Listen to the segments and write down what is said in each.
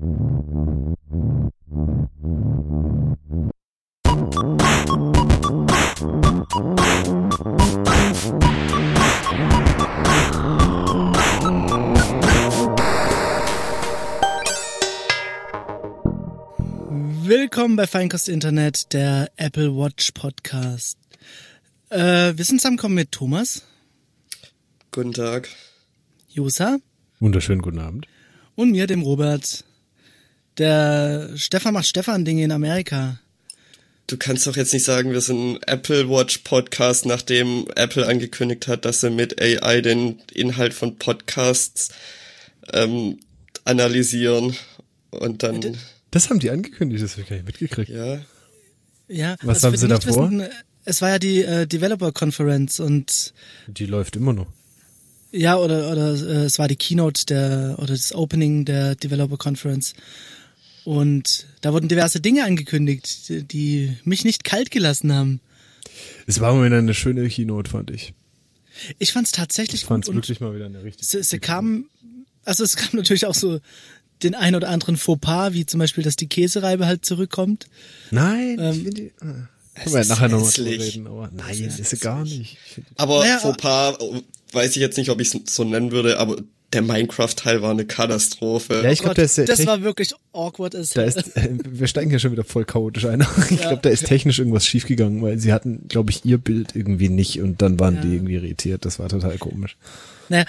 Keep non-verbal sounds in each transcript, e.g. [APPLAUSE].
Willkommen bei Feinkost Internet, der Apple Watch Podcast. Äh, wir sind zusammengekommen mit Thomas. Guten Tag. Josa. Wunderschönen guten Abend. Und mir, dem Robert. Der Stefan macht Stefan-Dinge in Amerika. Du kannst doch jetzt nicht sagen, wir sind ein Apple Watch Podcast, nachdem Apple angekündigt hat, dass sie mit AI den Inhalt von Podcasts ähm, analysieren und dann. Das haben die angekündigt, das habe ich gar nicht mitgekriegt. Ja. Ja. Was also haben sie davor? Wissen, es war ja die äh, Developer Conference und Die läuft immer noch. ja, oder, oder äh, es war die Keynote der, oder das Opening der Developer Conference. Und da wurden diverse Dinge angekündigt, die, mich nicht kalt gelassen haben. Es war mal wieder eine schöne Keynote, fand ich. Ich fand es tatsächlich Ich fand es gut wirklich mal wieder eine richtig. sie, sie kam, also es kam natürlich auch so den ein oder anderen Fauxpas, wie zum Beispiel, dass die Käsereibe halt zurückkommt. Nein, Ähm, ich finde die. Ah. Es Können wir ist nachher nochmal drüber reden, aber nein, ist sie gar nicht. Aber Naja, Fauxpas weiß ich jetzt nicht, ob ich es so nennen würde, aber der Minecraft-Teil war eine Katastrophe. Ja, ich glaube, ist sehr das tech- war wirklich awkward as da ist, äh, wir steigen ja schon wieder voll chaotisch ein. [LAUGHS] Ich glaube, da ist technisch irgendwas schiefgegangen, weil sie hatten, glaube ich, ihr Bild irgendwie nicht und dann waren Ja. die irgendwie irritiert. Das war total komisch. Naja,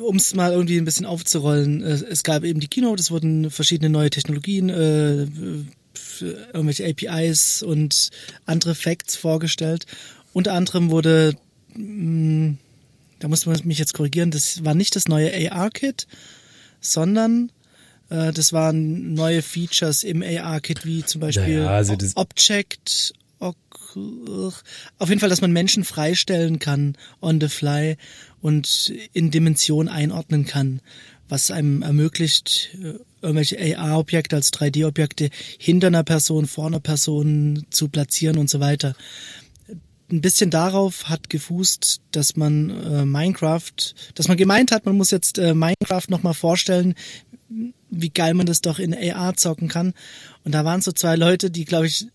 um es mal irgendwie ein bisschen aufzurollen, äh, es gab eben die Keynote, es wurden verschiedene neue Technologien, äh, irgendwelche APIs und andere Facts vorgestellt. Unter anderem wurde, mh, da muss man mich jetzt korrigieren, das war nicht das neue AR-Kit, sondern äh, das waren neue Features im AR-Kit, wie zum Beispiel Naja, also Object, auf jeden Fall, dass man Menschen freistellen kann on the fly und in Dimension einordnen kann, was einem ermöglicht, äh, irgendwelche AR-Objekte als 3D-Objekte hinter einer Person, vor einer Person zu platzieren und so weiter. Ein bisschen darauf hat gefußt, dass man äh, Minecraft, dass man gemeint hat, man muss jetzt äh, Minecraft nochmal vorstellen, wie geil man das doch in AR zocken kann. Und da waren so zwei Leute, die, glaube ich,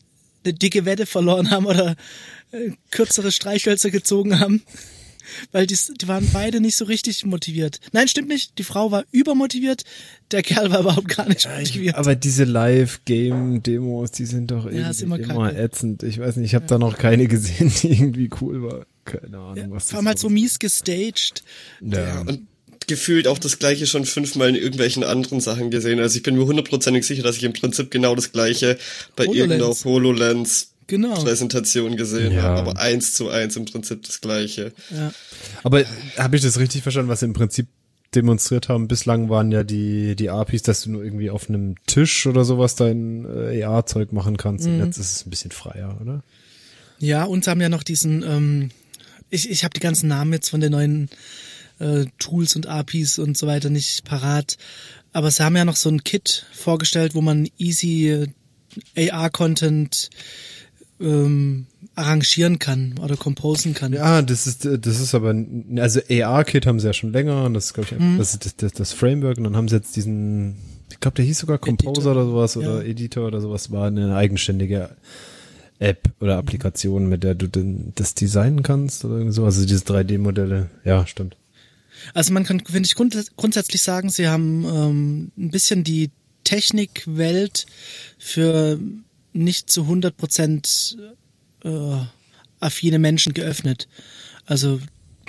eine dicke Wette verloren haben oder äh, kürzere Streichhölzer gezogen haben. Weil die, die waren beide nicht so richtig motiviert. Nein, stimmt nicht. Die Frau war übermotiviert, der Kerl war überhaupt gar nicht motiviert. Aber diese Live-Game-Demos, die sind doch Ja, ist irgendwie immer immer, kacke. ätzend. Ich weiß nicht, ich habe da noch keine gesehen, die irgendwie cool war. Keine Ahnung, was Vor allem halt so mies gestaged. Ja. Und gefühlt auch das gleiche schon fünfmal in irgendwelchen anderen Sachen gesehen. Also ich bin mir hundertprozentig sicher, dass ich im Prinzip genau das gleiche bei HoloLens. irgendeiner HoloLens Genau. Präsentation gesehen Ja. habe, aber eins zu eins im Prinzip das gleiche. Ja. Aber habe ich das richtig verstanden, was sie im Prinzip demonstriert haben? Bislang waren ja die, die APIs, dass du nur irgendwie auf einem Tisch oder sowas dein äh, AR-Zeug machen kannst. Mhm. Und jetzt ist es ein bisschen freier, oder? Ja, und sie haben ja noch diesen, ähm, ich, ich habe die ganzen Namen jetzt von den neuen äh, Tools und APIs und so weiter nicht parat. Aber sie haben ja noch so ein Kit vorgestellt, wo man easy äh, AR-Content ähm, arrangieren kann oder composen kann. Ja, das ist, das ist aber, also AR-Kit haben sie ja schon länger und das ist, glaube ich, Mhm. das ist das, das, das Framework und dann haben sie jetzt diesen, ich glaube, der hieß sogar Composer Editor. oder sowas oder Ja. Editor oder sowas, war eine eigenständige App oder Applikation, mit der du denn das designen kannst oder so, also diese 3D-Modelle. Ja, stimmt. Also man kann, finde ich, grund grundsätzlich sagen, sie haben ähm, ein bisschen die Technikwelt für nicht zu 100 Prozent äh, affine Menschen geöffnet. Also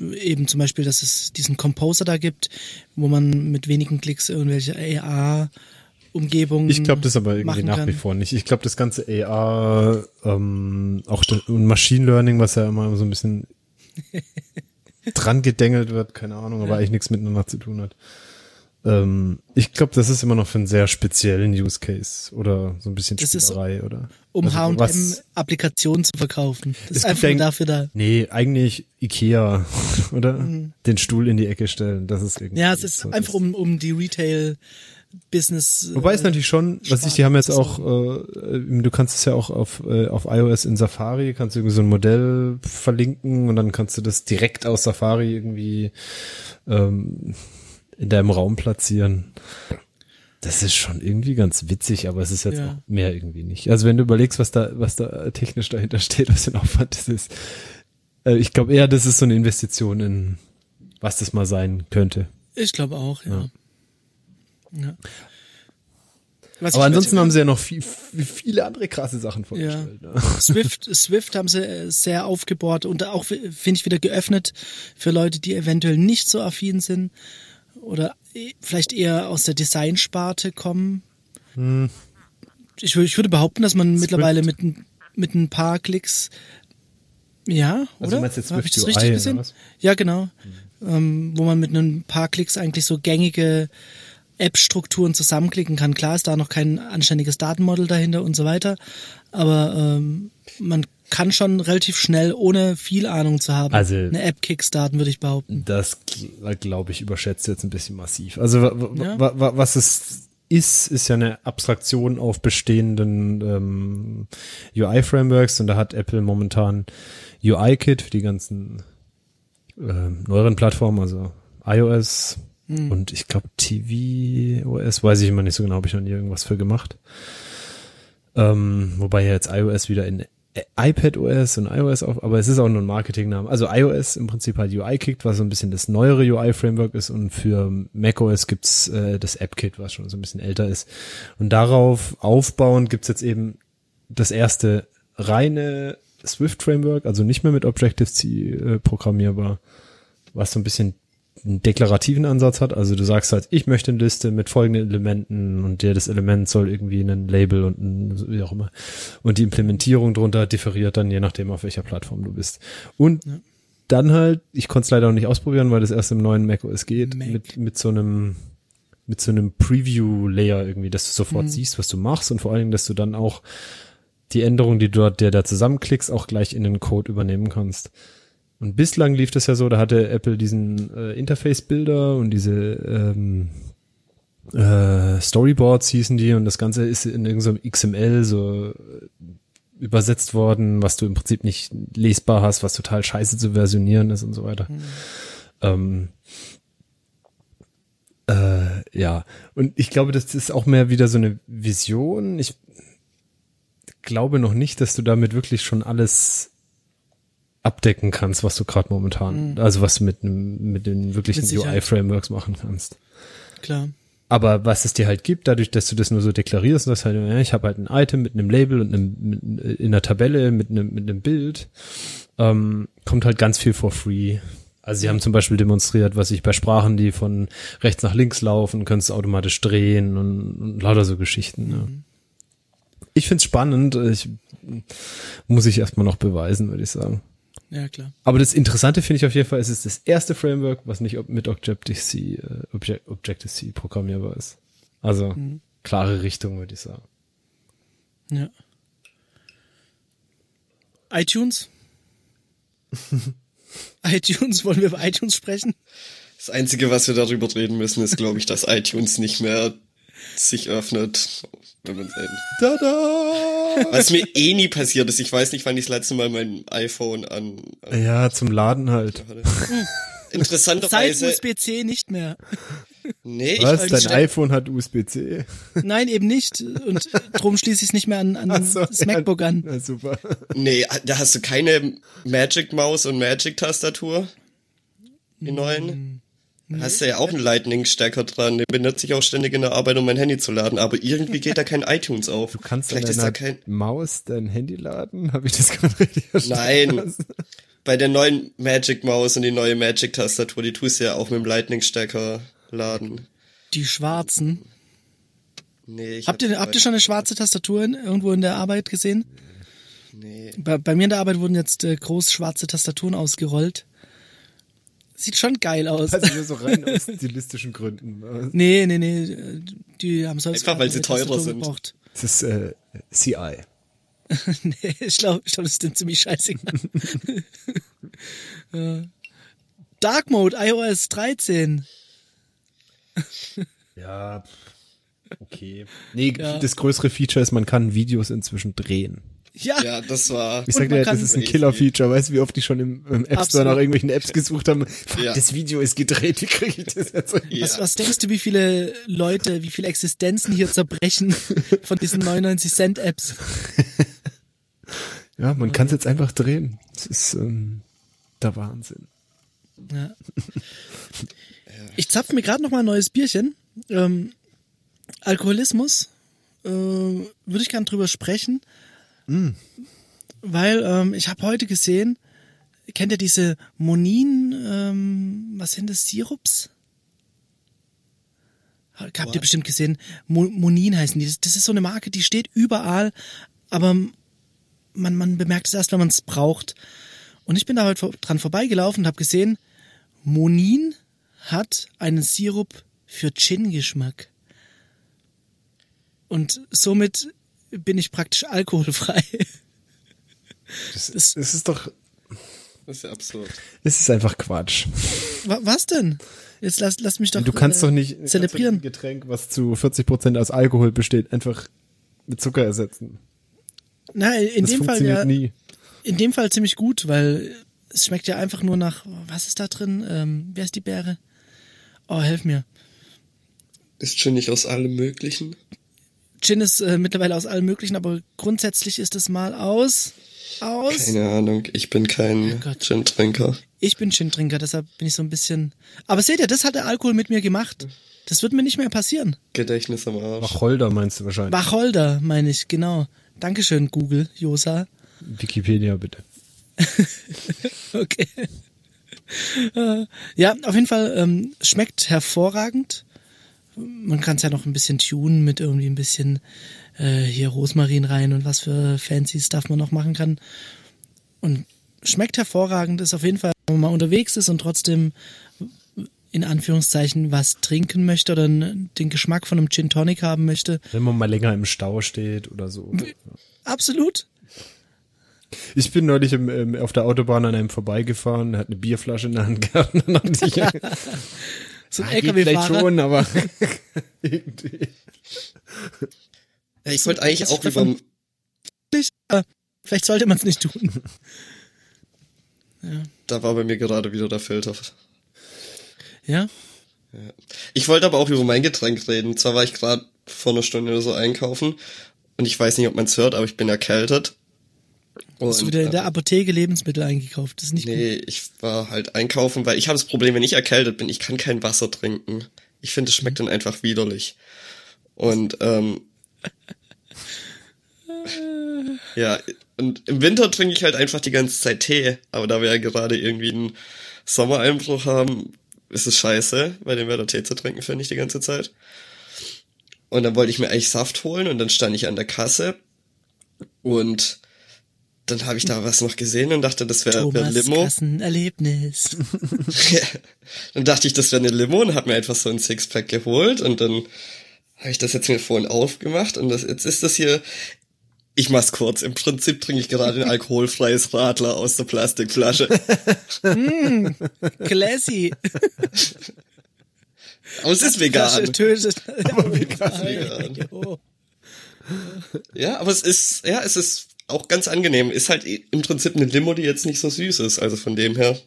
eben zum Beispiel, dass es diesen Composer da gibt, wo man mit wenigen Klicks irgendwelche AR-Umgebungen Ich glaube das aber irgendwie nach kann. wie vor nicht. Ich glaube das ganze AR, ähm, auch und Machine Learning, was ja immer so ein bisschen [LAUGHS] dran gedengelt wird, keine Ahnung, aber eigentlich nichts miteinander zu tun hat. Ähm, ich glaube, das ist immer noch für einen sehr speziellen Use Case oder so ein bisschen Das ist Spielerei oder. um Also H&M-Applikationen zu verkaufen. Das ist einfach nur dafür da. Nee, eigentlich Ikea, [LAUGHS] oder? Den Stuhl in die Ecke stellen, das ist irgendwie. Mhm. Ja, es ist so einfach um, um die Retail-Business. Wobei es äh, natürlich schon, was ich, die haben jetzt auch, äh, du kannst es ja auch auf, äh, auf iOS in Safari, kannst du irgendwie so ein Modell verlinken und dann kannst du das direkt aus Safari irgendwie ähm, in deinem Raum platzieren. Das ist schon irgendwie ganz witzig, aber es ist jetzt Ja. auch mehr irgendwie nicht. Also wenn du überlegst, was da, was da technisch dahinter steht, was für ein Aufwand das ist. Äh, ich glaube eher, das ist so eine Investition in, was das mal sein könnte. Ich glaube auch, ja. ja. Was Aber ansonsten haben sie ja noch viel, viele andere krasse Sachen vorgestellt. Ne? [LAUGHS] Swift, Swift haben sie äh, sehr aufgebohrt und auch, finde ich, wieder geöffnet für Leute, die eventuell nicht so affin sind oder eh- vielleicht eher aus der Designsparte kommen. Ich, wür- ich würde behaupten, dass man mittlerweile mit, ein- mit ein paar Klicks ja, Also oder? du meinst jetzt Hab ich Swift das richtig gesehen? Ja, genau. Ähm, wo man mit ein paar Klicks eigentlich so gängige App-Strukturen zusammenklicken kann. Klar ist da noch kein anständiges Datenmodell dahinter und so weiter, aber ähm, man kann schon relativ schnell, ohne viel Ahnung zu haben, Also- eine App kickstarten, würde ich behaupten. Das glaube ich überschätzt jetzt ein bisschen massiv. Also Ja. wa- wa- was es ist, ist ja eine Abstraktion auf bestehenden ähm, UI-Frameworks und da hat Apple momentan UI-Kit für die ganzen ähm, neueren Plattformen, also iOS und ich glaube tvOS, weiß ich immer nicht so genau, habe ich noch nie irgendwas für gemacht. Ähm, wobei ja jetzt iOS wieder in iPadOS und iOS auf, aber es ist auch nur ein Marketingname. Also iOS im Prinzip halt UI-Kit, was so ein bisschen das neuere UI-Framework ist und für macOS gibt's äh, das App-Kit, was schon so ein bisschen älter ist. Und darauf aufbauend gibt's jetzt eben das erste reine Swift-Framework, also nicht mehr mit Objective-C äh, programmierbar, was so ein bisschen einen deklarativen Ansatz hat. Also du sagst halt, ich möchte eine Liste mit folgenden Elementen und der das Element soll irgendwie ein Label und ein, wie auch immer. Und die Implementierung drunter differiert dann je nachdem, auf welcher Plattform du bist. Und dann halt, ich konnte es leider noch nicht ausprobieren, weil das erst im neuen macOS geht, Mac. mit, mit so einem mit so einem Preview-Layer irgendwie, dass du sofort Mhm. siehst, was du machst und vor allen Dingen, dass du dann auch die Änderung, die du dort, der da zusammenklickst, auch gleich in den Code übernehmen kannst. Und bislang lief das ja so, da hatte Apple diesen äh, Interface-Bilder und diese ähm, äh, Storyboards hießen die und das Ganze ist in irgendeinem XML so äh, übersetzt worden, was du im Prinzip nicht lesbar hast, was total scheiße zu versionieren ist und so weiter. Ähm, äh, ja, und ich glaube, das ist auch mehr wieder so eine Vision. Ich glaube noch nicht, dass du damit wirklich schon alles abdecken kannst, was du gerade momentan, also was du mit mit den wirklichen. UI-Frameworks machen kannst. Klar. Aber was es dir halt gibt, dadurch, dass du das nur so deklarierst, und das halt, ja, ich habe halt ein Item mit einem Label und einem, mit, in einer Tabelle mit einem, mit einem Bild, ähm, kommt halt ganz viel for free. Also sie haben zum Beispiel demonstriert, was ich bei Sprachen, die von rechts nach links laufen, kannst automatisch drehen und, und lauter so Geschichten. Ja. Ich find's spannend. Ich muss ich erstmal noch beweisen, würde ich sagen. Ja, klar. Aber das Interessante finde ich auf jeden Fall, es ist das erste Framework, was nicht mit Objective-C äh, Object, Objective-C programmierbar ist. Also klare Richtung, würde ich sagen. Ja. iTunes? [LAUGHS] iTunes, wollen wir über iTunes sprechen? Das Einzige, was wir darüber reden müssen, ist, glaube ich, dass iTunes nicht mehr sich öffnet. Wenn man. Tada! Was mir eh nie passiert ist. Ich weiß nicht, wann ich das letzte Mal mein iPhone an. an Ja, zum Laden halt. Seit Interessanterweise. USB-C nicht mehr. Nee, ich, Was? ich Dein iPhone hat USB-C? Nein, eben nicht. Und drum schließe ich es nicht mehr an, an so, das MacBook ja, an. Na, super. nee, da hast du keine Magic Maus und Magic Tastatur. Die neuen. Da hast du ja auch einen Lightning-Stecker dran. Den benutze ich auch ständig in der Arbeit, um mein Handy zu laden. Aber irgendwie geht da kein [LAUGHS] iTunes auf. Du kannst Vielleicht ist da kein. Maus dein Handy laden? Habe ich das gerade richtig verstanden? Nein. Bei der neuen Magic Maus und die neue Magic Tastatur, die tust du ja auch mit dem Lightning-Stecker laden. Die schwarzen. Nee, ich Habt hab- ihr, habt ihr schon eine schwarze Tastatur in, irgendwo in der Arbeit gesehen? Nee. Bei, bei mir in der Arbeit wurden jetzt äh, groß schwarze Tastaturen ausgerollt. Sieht schon geil aus. Also nur so rein aus stilistischen Gründen. nee, nee, nee. äh, Die haben sonst Einfach, weil sie teurer sind. Gebraucht. Das ist äh, CI. [LAUGHS] nee, ich glaube, ich glaub, das ist denn ziemlich scheißegal. Ja. [LAUGHS] Dark Mode, iOS 13. Ja, okay. Nee, Ja. das größere Feature ist, man kann Videos inzwischen drehen. Ja, Ja, das war. Ich sag dir, das ist ein Killer-Feature. Weißt du, wie oft die schon im, im App Store nach irgendwelchen Apps gesucht haben? Fuck, Ja. das Video ist gedreht, wie kriege ich das jetzt? Ja. was, was denkst du, wie viele Leute, wie viele Existenzen hier zerbrechen von diesen 99 Cent Apps? [LAUGHS] Ja, man kann es jetzt einfach drehen. Das ist ähm, der Wahnsinn. Ja. Ich zapfe mir gerade noch mal ein neues Bierchen. Ähm, Alkoholismus äh, würde ich gern drüber sprechen, weil ähm, ich habe heute gesehen, kennt ihr diese Monin, ähm, was sind das, Sirups? Habt ihr What? bestimmt gesehen. Mo Monin heißen die. Das, ist so eine Marke, die steht überall, aber man, man bemerkt es erst, wenn man es braucht. Und ich bin da heute dran vorbeigelaufen und habe gesehen, Monin hat einen Sirup für Gin-Geschmack. Und somit bin ich praktisch alkoholfrei. Das, Das- das ist doch, Das ist ja absurd. es ist einfach Quatsch. Wa- Was denn? Jetzt lass, lass mich doch. Du kannst äh, doch nicht kannst doch nicht zelebrieren. ein Getränk, was zu 40 Prozent aus Alkohol besteht, einfach mit Zucker ersetzen. Na, in Das dem Fall funktioniert ja, nie. in dem Fall ziemlich gut, weil es schmeckt ja einfach nur nach, was ist da drin? Ähm, wer ist die Beere? Oh, helf mir. Ist schon nicht aus allem Möglichen. Gin ist äh, mittlerweile aus allem möglichen, aber grundsätzlich ist es mal aus, aus. Keine Ahnung. Ich bin kein Oh Gott. Gin-Trinker. Ich bin Gin-Trinker, deshalb bin ich so ein bisschen. Aber seht ihr, das hat der Alkohol mit mir gemacht. Das wird mir nicht mehr passieren. Gedächtnis am Arsch. Wacholder meinst du wahrscheinlich. Wacholder, meine ich, genau. Dankeschön, Google, Josa. Wikipedia bitte. [LAUGHS] Okay. [LAUGHS] Ja, auf jeden Fall ähm, schmeckt hervorragend. Man kann es ja noch ein bisschen tunen mit irgendwie ein bisschen äh, hier Rosmarin rein und was für fancy Stuff man noch machen kann. Und schmeckt hervorragend, ist auf jeden Fall, wenn man mal unterwegs ist und trotzdem in Anführungszeichen was trinken möchte oder den Geschmack von einem Gin Tonic haben möchte. Wenn man mal länger im Stau steht oder so. Absolut. Ich bin neulich im, im, auf der Autobahn an einem vorbeigefahren, hat eine Bierflasche in der Hand gehabt. [LAUGHS] [LAUGHS] Ja, So ein vielleicht LKW-Fahrer. schon, aber [LAUGHS] irgendwie. Ja, ich wollte eigentlich Was auch über, Vielleicht sollte man es nicht tun. da war bei mir gerade wieder der Filter. Ja? Ich wollte aber auch über mein Getränk reden. Zwar war ich gerade vor einer Stunde oder so einkaufen und ich weiß nicht, ob man es hört, aber ich bin erkältet. Hast du Und, wieder in der äh, Apotheke Lebensmittel eingekauft? Das ist nicht gut. Nee, ich war halt einkaufen, weil ich habe das Problem, wenn ich erkältet bin, ich kann kein Wasser trinken. Ich finde, es schmeckt dann einfach widerlich. Und ähm, [LAUGHS] ja, und im Winter trinke ich halt einfach die ganze Zeit Tee. Aber da wir ja gerade irgendwie einen Sommereinbruch haben, ist es scheiße, bei dem Wetter Tee zu trinken, finde ich die ganze Zeit. Und dann wollte ich mir eigentlich Saft holen und dann stand ich an der Kasse und dann habe ich da was noch gesehen und dachte, das wäre wär Limo. Kassenerlebnis. [LAUGHS] dann dachte ich, das wäre eine Limo und habe mir einfach so ein Sixpack geholt und dann habe ich das jetzt mir vorhin aufgemacht und das, jetzt ist das hier, ich mach's kurz, im Prinzip trinke ich gerade ein alkoholfreies Radler aus der Plastikflasche. [LAUGHS] Classy. Aber es ist vegan. Flasche tötet. Aber vegan. Oh. Ja, aber es ist, ja, es ist auch ganz angenehm. Ist halt im Prinzip eine Limo, die jetzt nicht so süß ist. Also von dem her,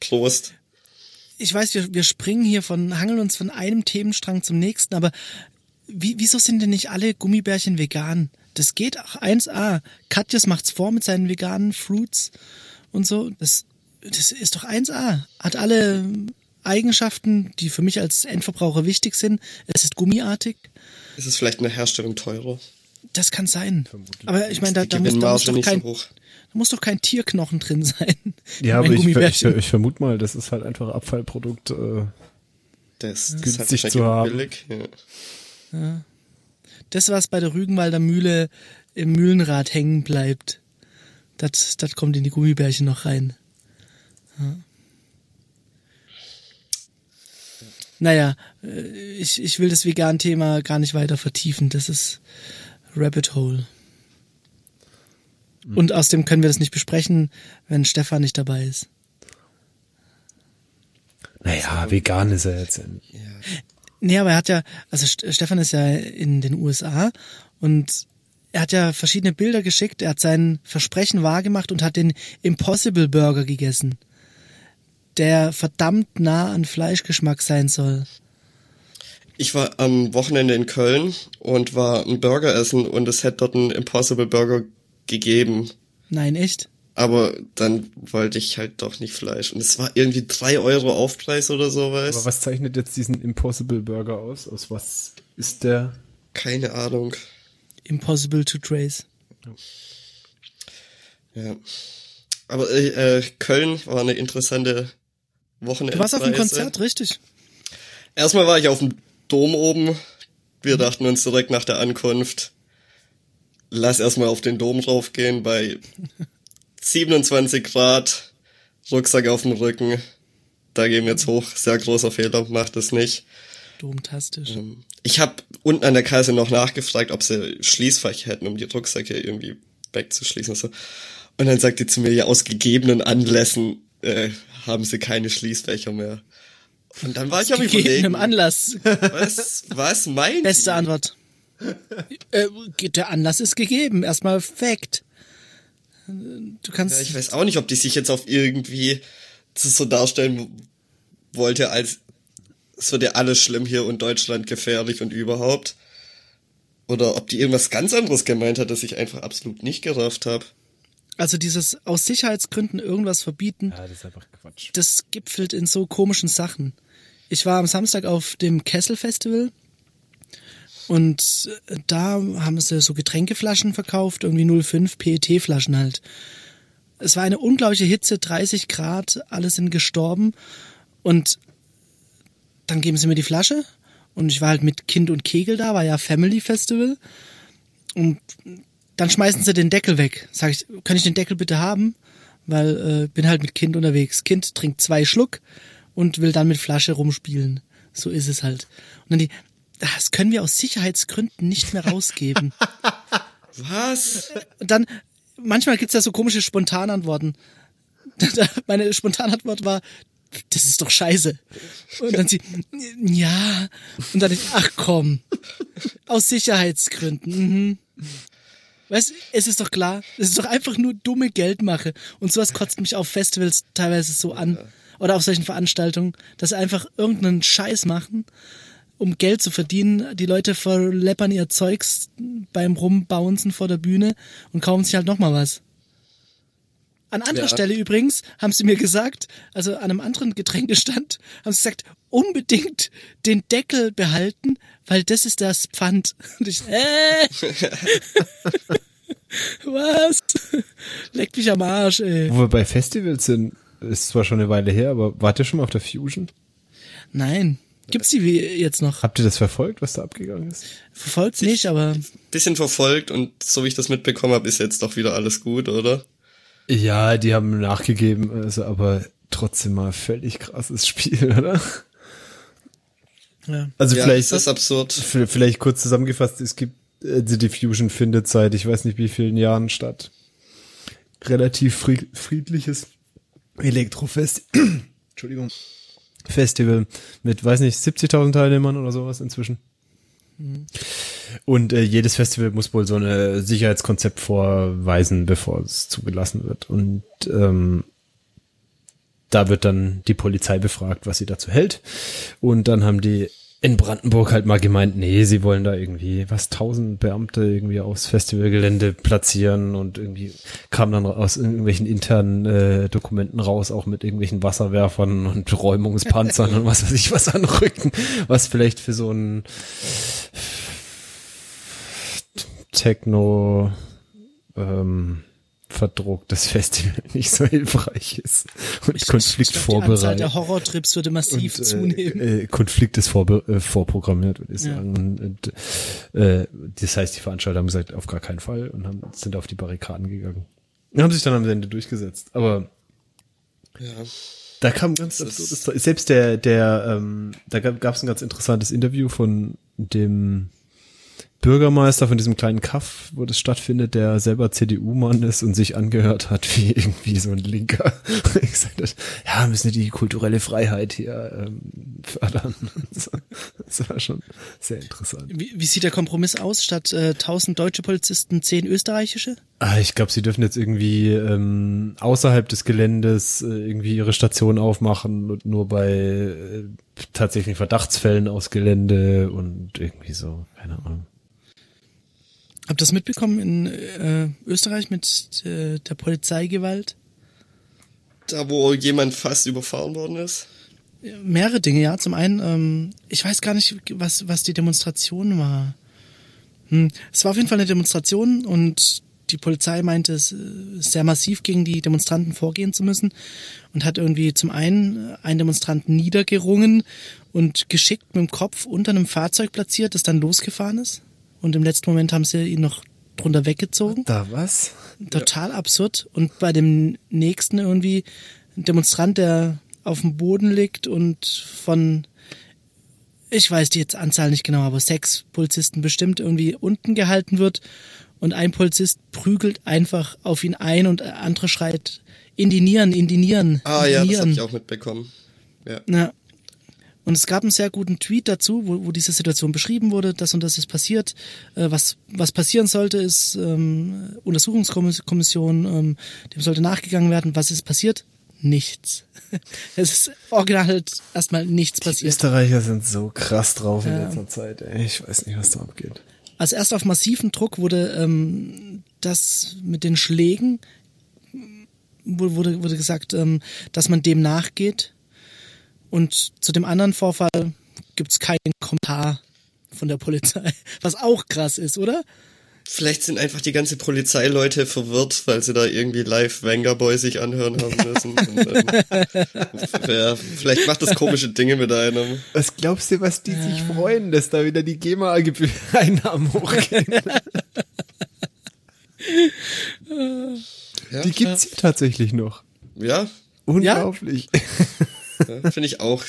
Prost. Ich weiß, wir, wir springen hier von, hangeln uns von einem Themenstrang zum nächsten, aber wie, wieso sind denn nicht alle Gummibärchen vegan? Das geht auch 1A. Katjes macht's vor mit seinen veganen Fruits und so. Das, das ist doch 1A. Hat alle Eigenschaften, die für mich als Endverbraucher wichtig sind. Es ist gummiartig. Ist es vielleicht in der Herstellung teurer? Das kann sein. Aber ich meine, da, da, muss, da, muss doch kein, so hoch. da muss doch kein Tierknochen drin sein. Ja, aber ich, ich, ich vermute mal, das ist halt einfach Abfallprodukt. Äh, Das, das ist halt Günstig wahrscheinlich zu haben. billig. Ja. Das, was bei der Rügenwalder Mühle im Mühlenrad hängen bleibt, das, das kommt in die Gummibärchen noch rein. Ja. Naja, äh, ich, ich will das Vegan-Thema gar nicht weiter vertiefen. Das ist Rabbit Hole. Und außerdem können wir das nicht besprechen, wenn Stefan nicht dabei ist. naja, vegan ist er jetzt ja. Nee, aber er hat ja, also St- Stefan ist ja in den USA und er hat ja verschiedene Bilder geschickt, er hat sein Versprechen wahrgemacht und hat den Impossible Burger gegessen, der verdammt nah an Fleischgeschmack sein soll. Ich war am Wochenende in Köln und war ein Burger essen und es hätte dort einen Impossible Burger gegeben. Nein, echt? Aber dann wollte ich halt doch nicht Fleisch. Und es war irgendwie drei Euro Aufpreis oder sowas. Aber was zeichnet jetzt diesen Impossible Burger aus? Aus was ist der? Keine Ahnung. Impossible to trace. Ja. Aber äh, Köln war eine interessante Wochenende. Du warst auf dem Konzert, richtig? Erstmal war ich auf dem Dom oben. Wir dachten uns direkt nach der Ankunft, lass erstmal auf den Dom draufgehen bei [LAUGHS] 27 Grad, Rucksack auf dem Rücken. Da gehen wir jetzt hoch. Sehr großer Fehler, macht es nicht. Domtastisch. Ähm, ich habe unten an der Kasse noch nachgefragt, ob sie Schließfach hätten, um die Rucksäcke irgendwie wegzuschließen. Und, so. und dann sagt die zu mir, ja, aus gegebenen Anlässen äh, haben sie keine Schließfächer mehr. Und dann war ich am Gegebenem Anlass. Was, was meint Beste Antwort. äh, der Anlass ist gegeben. Erstmal Fact. Du kannst. Ja, ich weiß auch nicht, ob die sich jetzt auf irgendwie so darstellen wollte, als es wird ja alles schlimm hier und Deutschland gefährlich und überhaupt. Oder ob die irgendwas ganz anderes gemeint hat, das ich einfach absolut nicht gerafft habe. Also dieses aus Sicherheitsgründen irgendwas verbieten, Ja, das ist einfach Quatsch. das gipfelt in so komischen Sachen. Ich war am Samstag auf dem Kessel Festival und äh, da haben sie so Getränkeflaschen verkauft, irgendwie 05 PET-Flaschen halt. Es war eine unglaubliche Hitze, 30 Grad, alle sind gestorben und dann geben sie mir die Flasche und ich war halt mit Kind und Kegel da, war ja Family Festival und dann schmeißen sie den Deckel weg. Sag ich, kann ich den Deckel bitte haben? Weil äh, bin halt mit Kind unterwegs. Kind trinkt zwei Schluck und will dann mit Flasche rumspielen. So ist es halt. Und dann die, das können wir aus Sicherheitsgründen nicht mehr rausgeben. [LAUGHS] Was? Und dann, manchmal gibt's ja so komische Spontanantworten. [LAUGHS] Meine Spontanantwort war, das ist doch scheiße. Und dann sie, ja. Und dann ich, ach komm, aus Sicherheitsgründen. Mhm. Weißt, es ist doch klar, es ist doch einfach nur dumme Geldmache. Und sowas kotzt mich auf Festivals teilweise so an. Oder auf solchen Veranstaltungen, dass sie einfach irgendeinen Scheiß machen, um Geld zu verdienen. Die Leute verleppern ihr Zeugs beim Rumbouncen vor der Bühne und kaufen sich halt nochmal was. An anderer Ja. Stelle übrigens haben sie mir gesagt, also an einem anderen Getränkestand, haben sie gesagt, unbedingt den Deckel behalten, weil das ist das Pfand. [LAUGHS] Und ich, äh, [LAUGHS] was? Leck mich am Arsch, ey. Wo wir bei Festivals sind, ist zwar schon eine Weile her, aber wart ihr schon mal auf der Fusion? Nein. Gibt's die wie jetzt noch? Habt ihr das verfolgt, was da abgegangen ist? Verfolgt's nicht, aber Bisschen verfolgt und so wie ich das mitbekommen habe, ist jetzt doch wieder alles gut, oder? Ja, die haben nachgegeben, also aber trotzdem mal völlig krasses [LAUGHS] Spiel, oder? ja. Also ja, vielleicht, das ist absurd. vielleicht kurz zusammengefasst, es gibt, äh, die Diffusion findet seit ich weiß nicht wie vielen Jahren statt. Relativ fried- friedliches Elektrofest, [CLEARS THROAT] Entschuldigung, Festival mit, weiß nicht, 70.000 Teilnehmern oder sowas inzwischen. Und äh, jedes Festival muss wohl so eine Sicherheitskonzept vorweisen, bevor es zugelassen wird. Und ähm, da wird dann die Polizei befragt, was sie dazu hält. Und dann haben die in Brandenburg halt mal gemeint, nee, sie wollen da irgendwie was tausend Beamte irgendwie aufs Festivalgelände platzieren und irgendwie kam dann aus irgendwelchen internen äh, Dokumenten raus, auch mit irgendwelchen Wasserwerfern und Räumungspanzern und was weiß ich was an Rücken, was vielleicht für so ein Techno ähm, verdrucktes Festival [LAUGHS] nicht so hilfreich ist und Konflikt ich glaub, Die Anzahl vorbereitet. der Horrortrips würde massiv Und, zunehmen. Äh, äh, Konflikt ist vorbe äh, vorprogrammiert, würde ich Ja. sagen. Und, und, äh, das heißt, die Veranstalter haben gesagt, auf gar keinen Fall und haben, sind auf die Barrikaden gegangen. Und haben sich dann am Ende durchgesetzt. Aber Ja. da kam ganz Das absurdes. Selbst der, der, ähm, da gab es ein ganz interessantes Interview von dem Bürgermeister von diesem kleinen Kaff, wo das stattfindet, der selber CDU-Mann ist und sich angehört hat wie [LAUGHS] irgendwie so ein Linker. [LAUGHS] ich sagte, ja, müssen die kulturelle Freiheit hier ähm, fördern. [LAUGHS] Das war schon sehr interessant. Wie, wie sieht der Kompromiss aus? Statt äh, 1000 deutsche Polizisten 10 österreichische? Ah, ich glaube, sie dürfen jetzt irgendwie ähm, außerhalb des Geländes äh, irgendwie ihre Station aufmachen und nur bei äh, tatsächlichen Verdachtsfällen aus Gelände und irgendwie so, keine Ahnung. Habt ihr das mitbekommen in äh, Österreich mit äh, der Polizeigewalt? Da, wo jemand fast überfahren worden ist? Mehrere Dinge, ja. Zum einen, ähm, ich weiß gar nicht, was, was die Demonstration war. Hm. Es war auf jeden Fall eine Demonstration und die Polizei meinte, es äh, sehr massiv gegen die Demonstranten vorgehen zu müssen und hat irgendwie zum einen einen Demonstranten niedergerungen und geschickt mit dem Kopf unter einem Fahrzeug platziert, das dann losgefahren ist und im letzten Moment haben sie ihn noch drunter weggezogen. Da was? Total ja. absurd. Und bei dem nächsten irgendwie ein Demonstrant, der auf dem Boden liegt und von, ich weiß die jetzt Anzahl nicht genau, aber sechs Polizisten bestimmt irgendwie unten gehalten wird und ein Polizist prügelt einfach auf ihn ein und der andere schreit, indinieren, indinieren. Ah indinieren. ja, das habe ich auch mitbekommen. Ja. ja. Und es gab einen sehr guten Tweet dazu, wo, wo diese Situation beschrieben wurde, das und das ist passiert. Äh, was, was passieren sollte, ist ähm, Untersuchungskommission, ähm, dem sollte nachgegangen werden. Was ist passiert? Nichts. [LAUGHS] es ist original halt erstmal nichts passiert. Die Österreicher sind so krass drauf in ja. letzter Zeit. Ey. Ich weiß nicht, was da abgeht. Als erst auf massiven Druck wurde ähm, das mit den Schlägen wurde, wurde gesagt, ähm, dass man dem nachgeht und zu dem anderen Vorfall gibt's keinen Kommentar von der Polizei, [LAUGHS] was auch krass ist, oder? Vielleicht sind einfach die ganze Polizeileute verwirrt, weil sie da irgendwie live Vengaboy sich anhören haben müssen. Und, ähm, [LAUGHS] ja, vielleicht macht das komische Dinge mit einem. Was glaubst du, was die ja. sich freuen, dass da wieder die GEMA-Einnahmen hochgehen? ja. Die gibt's hier tatsächlich noch. Ja. Unglaublich. Ja? Ja, Finde ich auch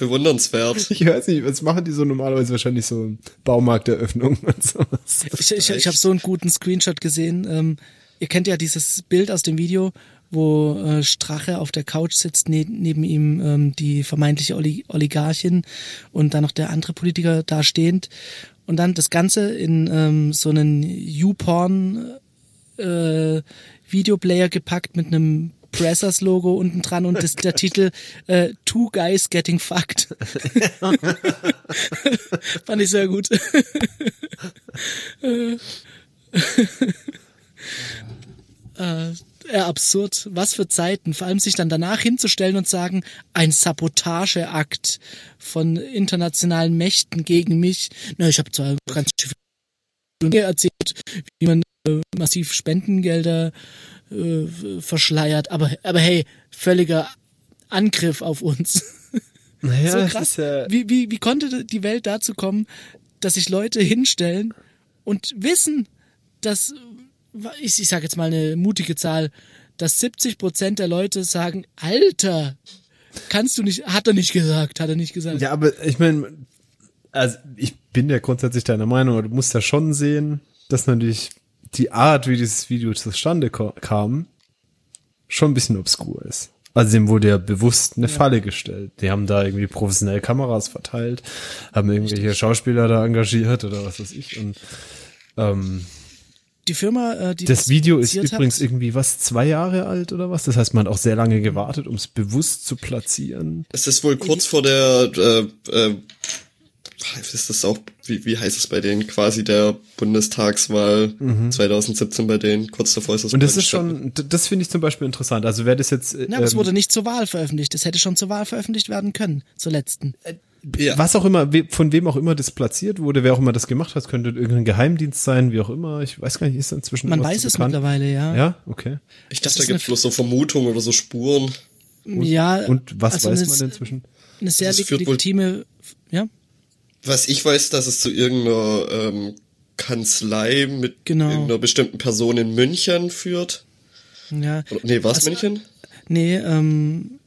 bewundernswert. [LAUGHS] Ich weiß nicht, was machen die so normalerweise? Wahrscheinlich so Baumarkteröffnung und sowas. Ich, ich, ich habe so einen guten Screenshot gesehen. Ähm, ihr kennt ja dieses Bild aus dem Video, wo äh, Strache auf der Couch sitzt, ne neben ihm ähm, die vermeintliche Oli Oligarchin und dann noch der andere Politiker da stehend. Und dann das Ganze in ähm, so einen YouPorn äh, Videoplayer gepackt mit einem Pressers Logo unten dran und das, der [LAUGHS] Titel äh, Two Guys Getting Fucked. [LAUGHS] Fand ich sehr gut. [LAUGHS] äh, ja, absurd. Was für Zeiten. Vor allem sich dann danach hinzustellen und sagen, ein Sabotageakt von internationalen Mächten gegen mich. Na, ich habe zwar ganz viel erzählt, wie man äh, massiv Spendengelder äh, verschleiert. Aber, aber hey, völliger Angriff auf uns. [LAUGHS] Naja, so krass. Ja wie, wie, wie konnte die Welt dazu kommen, dass sich Leute hinstellen und wissen, dass, ich, ich sage jetzt mal eine mutige Zahl, dass 70 Prozent der Leute sagen, Alter, kannst du nicht, hat er nicht gesagt, hat er nicht gesagt. Ja, aber ich meine, also ich bin ja grundsätzlich deiner Meinung, aber du musst ja schon sehen, dass natürlich die Art, wie dieses Video zustande kam, schon ein bisschen obskur ist. Also dem wurde ja bewusst eine ja. Falle gestellt. Die haben da irgendwie professionell Kameras verteilt, haben irgendwelche Schauspieler da engagiert oder was weiß ich. Und ähm, die Firma, äh, die das, das Video ist übrigens hat, irgendwie was zwei Jahre alt oder was. Das heißt, man hat auch sehr lange gewartet, um es bewusst zu platzieren. Es ist wohl kurz vor der äh, äh, ist das auch, wie, wie heißt es bei denen, quasi der Bundestagswahl mhm. 2017 bei denen, kurz davor ist das. Und das ist schon, das finde ich zum Beispiel interessant. Also wer das jetzt. Ähm, ja, aber es ähm, wurde nicht zur Wahl veröffentlicht. Es hätte schon zur Wahl veröffentlicht werden können, zur letzten. Äh, ja. Was auch immer, von wem auch immer das platziert wurde, wer auch immer das gemacht hat, könnte irgendein Geheimdienst sein, wie auch immer. Ich weiß gar nicht, ist inzwischen. Man weiß es bekannt? mittlerweile, ja. Ja, okay. Ich dachte, da gibt es bloß so Vermutungen oder so Spuren. Und, ja. Und was also weiß man inzwischen? Eine sehr legitime, ja was ich weiß, dass es zu irgendeiner ähm, Kanzlei mit genau. irgendeiner bestimmten Person in München führt. Ja. Oder, nee, war es also, München? Nee, ähm,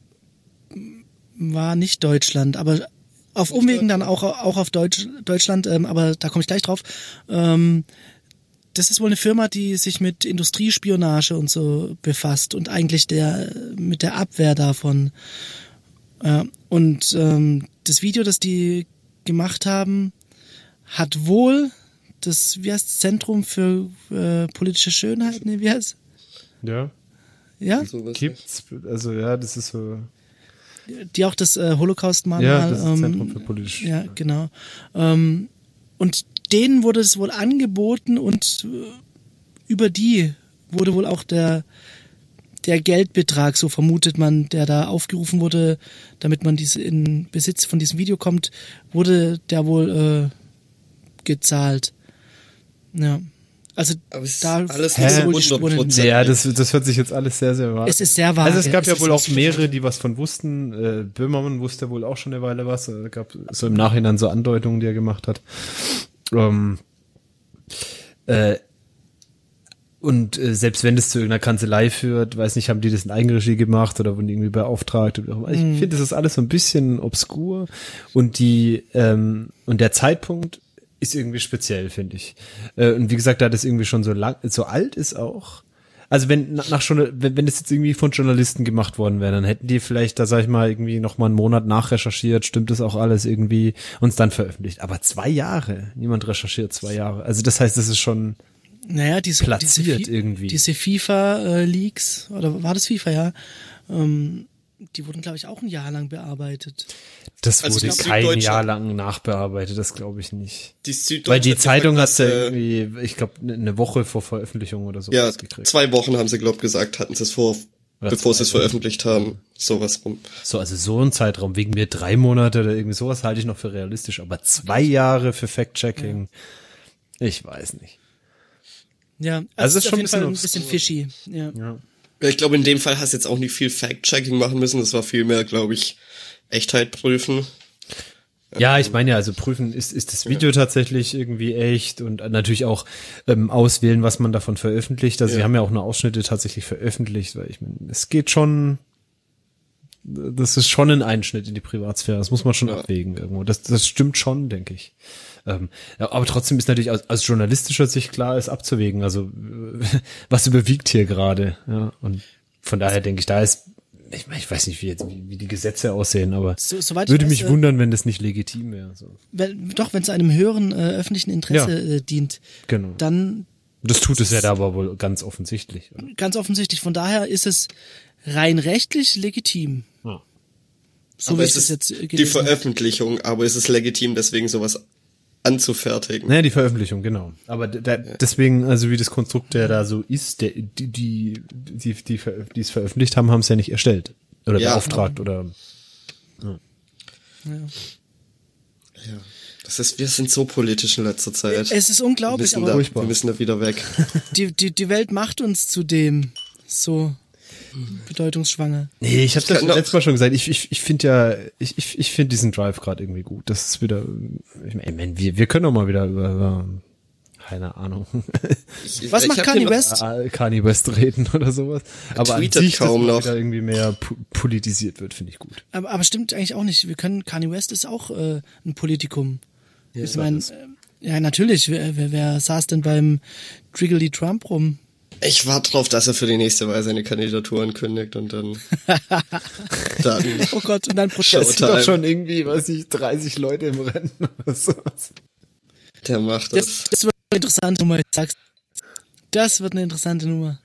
war nicht Deutschland, aber auf Umwegen dann auch, auch auf Deutsch, Deutschland, ähm, aber da komme ich gleich drauf. Ähm, das ist wohl eine Firma, die sich mit Industriespionage und so befasst und eigentlich der mit der Abwehr davon. Äh, und ähm, das Video, das die gemacht haben, hat wohl das, wie heißt Zentrum für äh, politische Schönheit, ne, wie heißt Ja. Ja? Gibt's, also ja, das ist so. Die auch das äh, Holocaust-Manual. Ja, das ist ähm, Zentrum für politische Ja, genau. Ähm, und denen wurde es wohl angeboten und äh, über die wurde wohl auch der der Geldbetrag, so vermutet man, der da aufgerufen wurde, damit man diese in Besitz von diesem Video kommt, wurde der wohl äh, gezahlt. Ja. Also Aber es ist da alles nicht wohl die so Spuren in- 100%. Ja, das, das hört sich jetzt alles sehr, sehr wahr. Es ist sehr vage. Also es gab ja Es wohl auch mehrere, die was von wussten. Äh, Böhmermann wusste wohl auch schon eine Weile was. Es gab so im Nachhinein so Andeutungen, die er gemacht hat. Ähm, äh, und äh, selbst wenn das zu irgendeiner Kanzlei führt, weiß nicht, haben die das in Eigenregie gemacht oder wurden die irgendwie beauftragt. Ich finde, das ist alles so ein bisschen obskur und die ähm, und der Zeitpunkt ist irgendwie speziell, finde ich. Äh, und wie gesagt, da das irgendwie schon so lang, so alt ist auch. Also wenn nach nach schon, wenn, wenn das jetzt irgendwie von Journalisten gemacht worden wäre, dann hätten die vielleicht, da sag ich mal, irgendwie noch mal einen Monat nachrecherchiert, stimmt das auch alles irgendwie und es dann veröffentlicht. Aber zwei Jahre, niemand recherchiert zwei Jahre. Also das heißt, das ist schon naja, diese, platziert diese, irgendwie. Diese FIFA-Leaks, oder war das FIFA, ja? Ähm, die wurden, glaube ich, auch ein Jahr lang bearbeitet. Das Also wurde ich glaub, kein Jahr lang nachbearbeitet, das glaube ich nicht. Die Süddeutsche Weil die Zeitung hat ja äh, irgendwie, ich glaube, eine Woche vor Veröffentlichung oder so Ja, gekriegt. zwei Wochen haben sie, glaub gesagt, hatten sie es vor, Oder bevor sie es veröffentlicht haben. Sowas rum. So, also so ein Zeitraum, wegen mir drei Monate oder irgendwie sowas halte ich noch für realistisch, aber zwei Jahre für Fact-Checking, ich weiß nicht. Ja, Also es ist schon auf jeden ein Fall bisschen ein bisschen fishy. Ja. Ja. Ja, ich glaube, in dem Fall hast du jetzt auch nicht viel Fact-Checking machen müssen. Das war viel mehr, glaube ich, Echtheit prüfen. Ja, ich meine ja, also prüfen, ist, ist das Video tatsächlich irgendwie echt und natürlich auch ähm, auswählen, was man davon veröffentlicht. Also Ja. sie haben ja auch nur Ausschnitte tatsächlich veröffentlicht, weil ich meine, es geht schon, das ist schon ein Einschnitt in die Privatsphäre, das muss man schon Ja. abwägen irgendwo. Das, das stimmt schon, denke ich. Ähm, ja, aber trotzdem ist natürlich aus, aus journalistischer Sicht klar, es abzuwägen. Also [LAUGHS] was überwiegt hier gerade? Ja, und von daher denke ich, da ist, ich, ich weiß nicht, wie jetzt wie, wie die Gesetze aussehen, aber So, würde weiß, mich äh, wundern, wenn das nicht legitim wäre. So. Wenn, doch, wenn es einem höheren äh, öffentlichen Interesse Ja. äh, dient, Genau. dann Das tut es ja da aber wohl ganz offensichtlich. Oder? ganz offensichtlich. Von daher ist es rein rechtlich legitim. Ja. So aber wie es ist jetzt äh, die. Veröffentlichung, aber es ist legitim, deswegen sowas anzufertigen. Naja, die Veröffentlichung, genau. Aber da, deswegen, also wie das Konstrukt der da so ist, der, die, die, die, die, die es veröffentlicht haben, haben es ja nicht erstellt. Oder Ja. beauftragt oder. Ja. Das ist, wir sind so politisch in letzter Zeit. Es ist wir unglaublich, müssen, aber da, wir müssen da wieder weg. [LAUGHS] die, die, die Welt macht uns zu dem so bedeutungsschwanger. Nee, ich habe das doch- letztes Mal schon gesagt. Ich, ich, ich finde ja, ich, ich, ich finde diesen Drive gerade irgendwie gut. Das ist wieder, ich meine, wir, wir können doch mal wieder über, über keine Ahnung, Ich, Was ich macht Kanye West? Kanye West reden oder sowas. Aber an sich, dass kaum noch. wieder irgendwie mehr politisiert wird, finde ich gut. Aber, aber stimmt eigentlich auch nicht. Wir können, Kanye West ist auch äh, ein Politikum. ich meine, äh, ja, natürlich. Wer, wer, wer saß denn beim Driggly Trump rum? Ich warte drauf, dass er für die nächste Wahl seine Kandidatur ankündigt und dann, [LAUGHS] dann Oh Gott, und dann Showtime. doch schon irgendwie, weiß ich, 30 Leute im Rennen [LAUGHS] oder sowas. der macht Das, das. das wird eine interessante Nummer, ich sag's. Das wird eine interessante Nummer.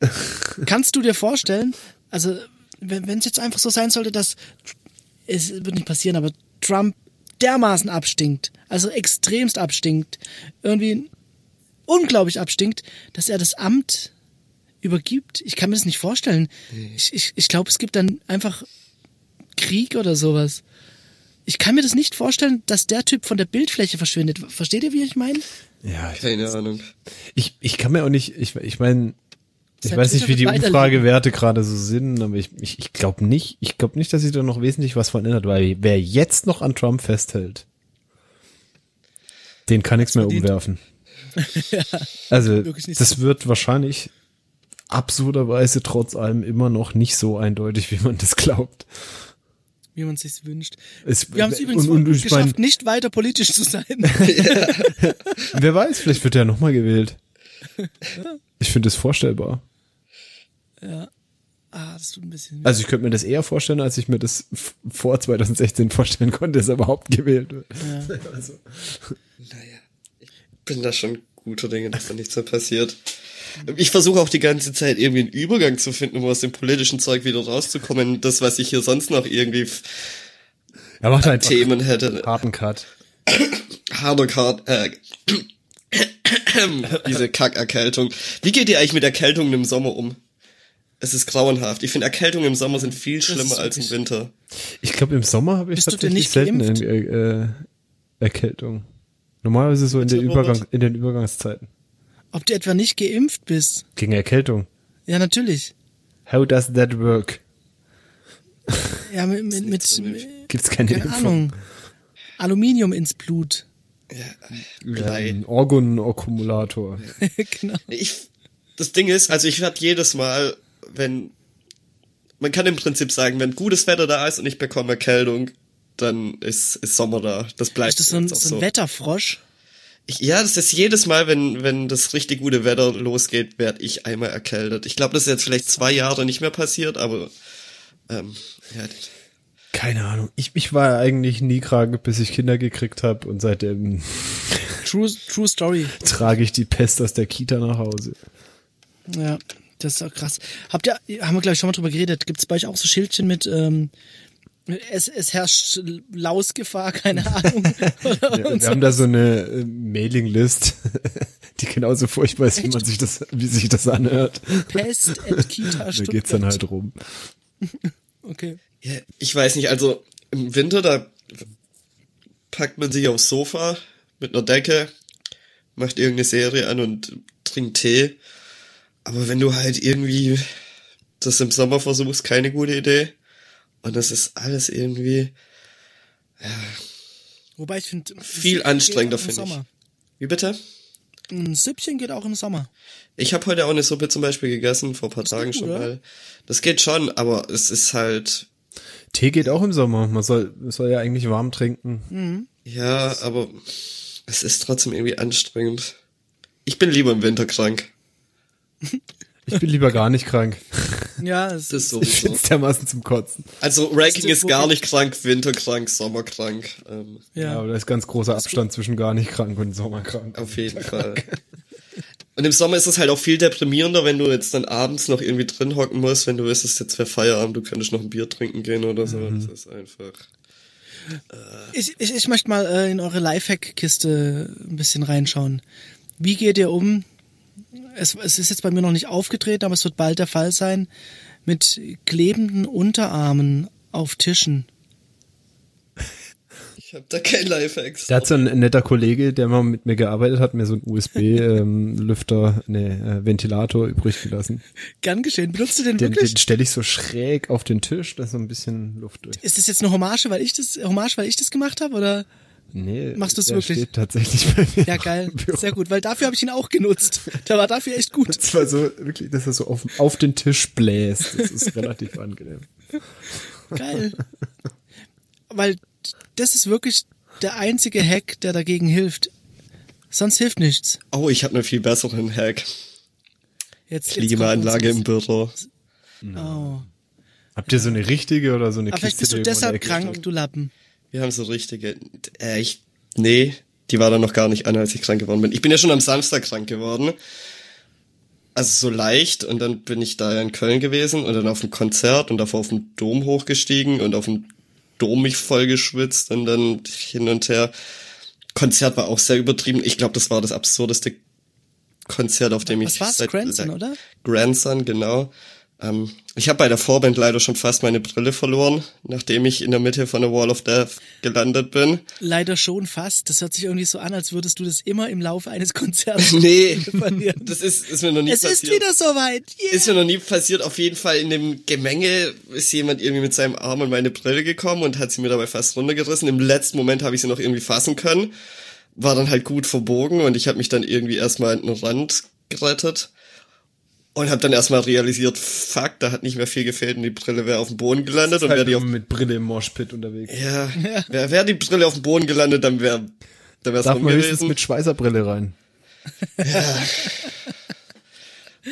[LAUGHS] Kannst du dir vorstellen, also wenn es jetzt einfach so sein sollte, dass es wird nicht passieren, aber Trump dermaßen abstinkt, also extremst abstinkt, irgendwie unglaublich abstinkt, dass er das Amt übergibt. Ich kann mir das nicht vorstellen. Ich, ich, ich glaube, es gibt dann einfach Krieg oder sowas. Ich kann mir das nicht vorstellen, dass der Typ von der Bildfläche verschwindet. Versteht ihr, wie ich meine? Ja, ich, Keine Ahnung. ich, ich kann mir auch nicht, ich, ich meine, ich weiß nicht, wie die Umfragewerte gerade so sind, aber ich, ich, ich glaube nicht, ich glaube nicht, dass sich da noch wesentlich was von ändert, weil wer jetzt noch an Trump festhält, den kann nichts mehr verdient. Also, das so. wird wahrscheinlich absurderweise trotz allem immer noch nicht so eindeutig, wie man das glaubt. wie man sich's wünscht. Es- Wir haben es übrigens und- und geschafft, mein- nicht weiter politisch zu sein. [LAUGHS] Wer weiß, vielleicht wird er nochmal gewählt. Ich finde es vorstellbar. ah, das tut ein bisschen. Also ich könnte mir das eher vorstellen, als ich mir das vor 2016 vorstellen konnte, dass er überhaupt gewählt wird. [LAUGHS] Also, Naja, bin da schon guter Dinge, dass da nichts mehr passiert. Ich versuche auch die ganze Zeit irgendwie einen Übergang zu finden, um aus dem politischen Zeug wieder rauszukommen. Das, was ich hier sonst noch irgendwie er macht einfach Themen hätte. harten Cut. Harder Card, äh, [COUGHS] diese Kackerkältung. Wie geht ihr eigentlich mit Erkältungen im Sommer um? Es ist grauenhaft. Ich finde, Erkältungen im Sommer sind viel schlimmer als im Winter. Ich glaube, im Sommer habe ich Bist du denn tatsächlich nicht selten äh, äh, Erkältung. Normalerweise so in, der Übergang, in den Übergangszeiten. Ob du etwa nicht geimpft bist? Gegen Erkältung. Ja, natürlich. How does that work? Ja, mit, [LAUGHS] mit, mit, Gibt's keine, keine Impfung? Ahnung. Aluminium ins Blut. Blei. Ein Organakkumulator. [LAUGHS] genau. Ich, das Ding ist, also ich werde jedes Mal, wenn, man kann im Prinzip sagen, wenn gutes Wetter da ist und ich bekomme Erkältung, dann ist, ist Sommer da. Das bleibt Ist das so ein, so ein Wetterfrosch? Ich, ja, das ist jedes Mal, wenn, wenn das richtig gute Wetter losgeht, werde ich einmal erkältet. Ich glaube, das ist jetzt vielleicht zwei Jahre nicht mehr passiert, aber ähm, ja, Keine Ahnung. Ich, ich war eigentlich nie krank, bis ich Kinder gekriegt habe und seitdem [LAUGHS] True, true Story. trage ich die Pest aus der Kita nach Hause. Ja, das ist auch krass. Habt ihr, haben wir glaube ich schon mal drüber geredet, gibt es bei euch auch so Schildchen mit, ähm, es, es herrscht Lausgefahr, keine Ahnung. [LAUGHS] Wir haben da so eine äh, Mailinglist, [LAUGHS] die genauso furchtbar ist, wie man sich das, wie sich das anhört. Pest at Kita Da geht's dann halt rum. [LAUGHS] Okay. ja, ich weiß nicht, also im Winter, da packt man sich aufs Sofa mit einer Decke, macht irgendeine Serie an und trinkt Tee. Aber wenn du halt irgendwie das im Sommer versuchst, keine gute Idee. Und das ist alles irgendwie Wobei ich finde, Viel anstrengender, finde ich. Sommer. Wie bitte? Ein Süppchen geht auch im Sommer. Ich habe heute auch eine Suppe zum Beispiel gegessen, vor ein paar Tagen gut, schon oder? mal. Das geht schon, aber es ist halt, Tee geht auch im Sommer. Man soll, man soll ja eigentlich warm trinken. ja, aber es ist trotzdem irgendwie anstrengend. Ich bin lieber im Winter krank. [LAUGHS] Ich bin lieber gar nicht krank. Ja, es Das ist Ich sowieso. find's dermaßen zum Kotzen. Also Ranking Das ist gar nicht krank, Winter krank, Sommer krank. Ähm, Ja, ja. aber da ist ganz großer Abstand zwischen gar nicht krank und sommerkrank. auf jeden [LAUGHS] Fall. Und im Sommer ist es halt auch viel deprimierender, wenn du jetzt dann abends noch irgendwie drin hocken musst, wenn du wüsstest, jetzt wäre Feierabend, du könntest noch ein Bier trinken gehen oder so. Das ist einfach. Ich, ich, ich möchte mal äh, in eure Lifehack-Kiste ein bisschen reinschauen. Wie geht ihr um? Es, es ist jetzt bei mir noch nicht aufgetreten, aber es wird bald der Fall sein. Mit klebenden Unterarmen auf Tischen. [LAUGHS] Ich habe da kein Lifehacks. Da hat so ein netter Kollege, der mal mit mir gearbeitet hat, mir so einen USB-Lüfter, nee, äh, Ventilator übrig gelassen. Gern geschehen. Benutzt du den, Den, wirklich? den stelle ich so schräg auf den Tisch, da ist so ein bisschen Luft durch. ist das jetzt eine Hommage, weil ich das, Hommage, weil ich das gemacht habe? Oder? Nee, Machst du's der wirklich? steht tatsächlich bei mir. Ja, geil. im. Sehr gut, weil dafür habe ich ihn auch genutzt. Der war dafür echt gut. Das war so, wirklich, dass er so auf, auf den Tisch bläst. Das ist relativ angenehm. Geil. Weil das ist wirklich der einzige Hack, der dagegen hilft. Sonst hilft nichts. Oh, ich habe einen viel besseren Hack. Jetzt, jetzt Klimaanlage im kommt Büro. Oh. Habt ihr so eine richtige oder so eine Aber vielleicht Kiste? bist du deshalb krank, du Lappen. Wir haben so richtige. Äh, ich. Nee, die war dann noch gar nicht an, als ich krank geworden bin. Ich bin ja schon am Samstag krank geworden. Also so leicht und dann bin ich da in Köln gewesen und dann auf dem Konzert und davor auf dem Dom hochgestiegen und auf dem Dom mich voll geschwitzt und dann hin und her. Konzert war auch sehr übertrieben. Ich glaube, das war das absurdeste Konzert, auf dem Was ich war's? seit Grandson, oder? Grandson, genau. Ähm, ich habe bei der Vorband leider schon fast meine Brille verloren, nachdem ich in der Mitte von der Wall of Death gelandet bin. Leider schon fast. Das hört sich irgendwie so an, als würdest du das immer im Laufe eines [LAUGHS] Konzerts [LAUGHS] Nee, verlieren. das ist, ist mir noch nie Es passiert. ist wieder soweit. Yeah. Ist mir noch nie passiert. Auf jeden Fall in dem Gemenge ist jemand irgendwie mit seinem Arm an meine Brille gekommen und hat sie mir dabei fast runtergerissen. Im letzten Moment habe ich sie noch irgendwie fassen können. War dann halt gut verbogen und ich habe mich dann irgendwie erstmal an den Rand gerettet. Und habe dann erstmal realisiert, fuck, da hat nicht mehr viel gefehlt und die Brille wäre auf dem Boden gelandet und wäre die auf Halt mit Brille im Moshpit unterwegs. ja, [LAUGHS] wäre wär die Brille auf dem Boden gelandet, dann wäre dann wär's Darf rum man höchstens gewesen. mit Schweißerbrille rein.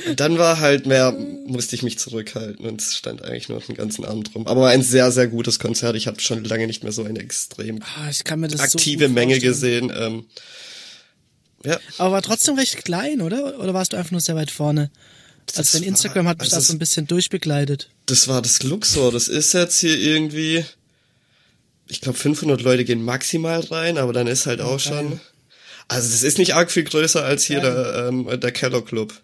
Und dann war halt mehr, musste ich mich zurückhalten und es stand eigentlich nur den ganzen Abend rum. Aber war ein sehr, sehr gutes Konzert. Ich habe schon lange nicht mehr so eine extrem Ah, ich kann mir das so aktive gut Menge vorstellen. gesehen. Ähm, ja, Aber war trotzdem recht klein, oder? Oder warst du einfach nur sehr weit vorne? Also Das dein war- Instagram hat mich also da so ein bisschen durchbegleitet. das war das Luxor. Das ist jetzt hier irgendwie, ich glaube 500 Leute gehen maximal rein, aber dann ist halt auch schon, also das ist nicht arg viel größer als hier der, ähm, der Keller Club.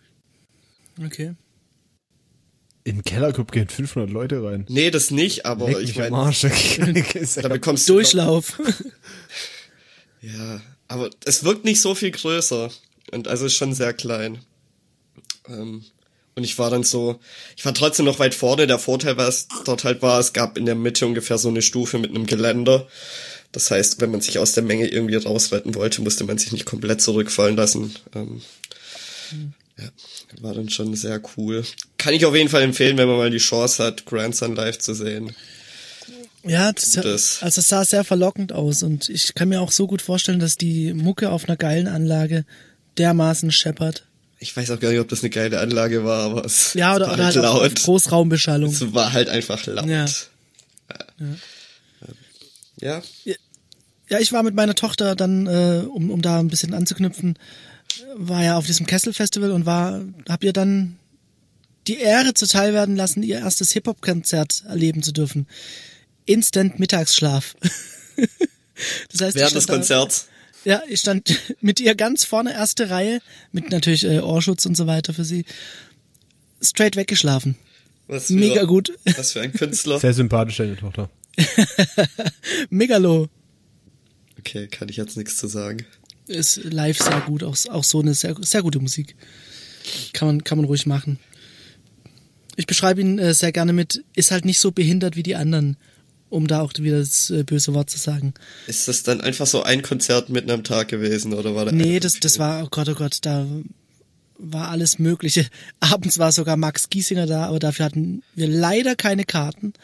Okay. In den Kellerclub gehen 500 Leute rein. Nee, das nicht, aber Leck ich meine, da bekommst du Durchlauf. [LAUGHS] Ja, aber es wirkt nicht so viel größer. Und also ist schon sehr klein. Ähm, und ich war dann so, ich war trotzdem noch weit vorne. Der Vorteil, was dort halt war, es gab in der Mitte ungefähr so eine Stufe mit einem Geländer. Das heißt, wenn man sich aus der Menge irgendwie rausretten wollte, musste man sich nicht komplett zurückfallen lassen. Ähm, ja, war dann schon sehr cool. Kann ich auf jeden Fall empfehlen, wenn man mal die Chance hat, Grandson live zu sehen. Ja, das, Das- also es sah sehr verlockend aus und ich kann mir auch so gut vorstellen, dass die Mucke auf einer geilen Anlage dermaßen scheppert. Ich weiß auch gar nicht, ob das eine geile Anlage war, aber es Ja, oder, war oder halt halt laut. Großraumbeschallung. Es war halt einfach laut. Ja. Ja. Ja, ich war mit meiner Tochter dann, äh, um, um da ein bisschen anzuknüpfen, war ja auf diesem Kessel-Festival und war, hab ihr dann die Ehre zuteil werden lassen, ihr erstes Hip-Hop-Konzert erleben zu dürfen. Instant Mittagsschlaf. [LAUGHS] das heißt, Während des Konzerts. Ja, ich stand [LAUGHS] mit ihr ganz vorne, erste Reihe, mit natürlich äh, Ohrschutz und so weiter für sie. Straight weggeschlafen. Was für, Mega gut. [LAUGHS] Was für ein Künstler. Sehr sympathisch, deine Tochter. [LAUGHS] Megalo. Okay, kann ich jetzt nichts zu sagen. Ist live sehr gut, auch, auch so eine sehr, sehr gute Musik. Kann man, kann man ruhig machen. Ich beschreibe ihn äh, sehr gerne mit, ist halt nicht so behindert wie die anderen, um da auch wieder das äh, böse Wort zu sagen. Ist das dann einfach so ein Konzert mitten am Tag gewesen oder war da Nee, das, das war, oh Gott, oh Gott, da war alles Mögliche. [LAUGHS] Abends war sogar Max Giesinger da, aber dafür hatten wir leider keine Karten.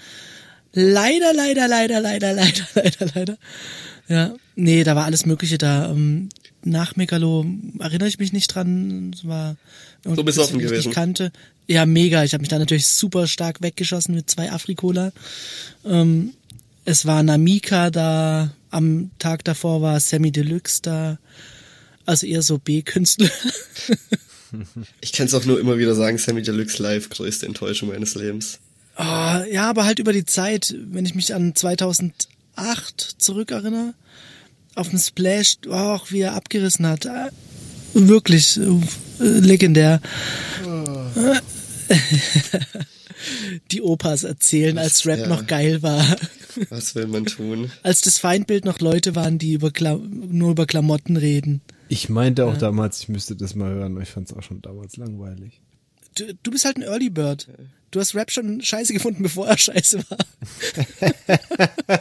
Leider, leider, leider, leider, [LAUGHS] leider, leider, leider. Ja, nee, da war alles Mögliche da. Ähm, nach Megalo erinnere ich mich nicht dran. Es war So besoffen ich gewesen. nicht kannte. Ja, mega. Ich habe mich da natürlich super stark weggeschossen mit zwei Afrikola. Ähm, es war Namika da. Am Tag davor war Sammy Deluxe da. Also eher so B-Künstler. [LAUGHS] Ich kann es auch nur immer wieder sagen, Sammy Deluxe Live, größte Enttäuschung meines Lebens. Ah, ja, aber halt über die Zeit, wenn ich mich an 2008 zurückerinnere, auf den Splash, oh, auch wie er abgerissen hat. Ah, Wirklich äh, legendär. [LAUGHS] Die Opas erzählen, als Rap ja. noch geil war. Was will man tun? [LAUGHS] Als das Feindbild noch Leute waren, die über Kla nur über Klamotten reden. Ich meinte auch damals, ich müsste das mal hören, aber ich fand es auch schon damals langweilig. Du, du bist halt ein Early Bird. Du hast Rap schon scheiße gefunden, bevor er scheiße war. [LAUGHS]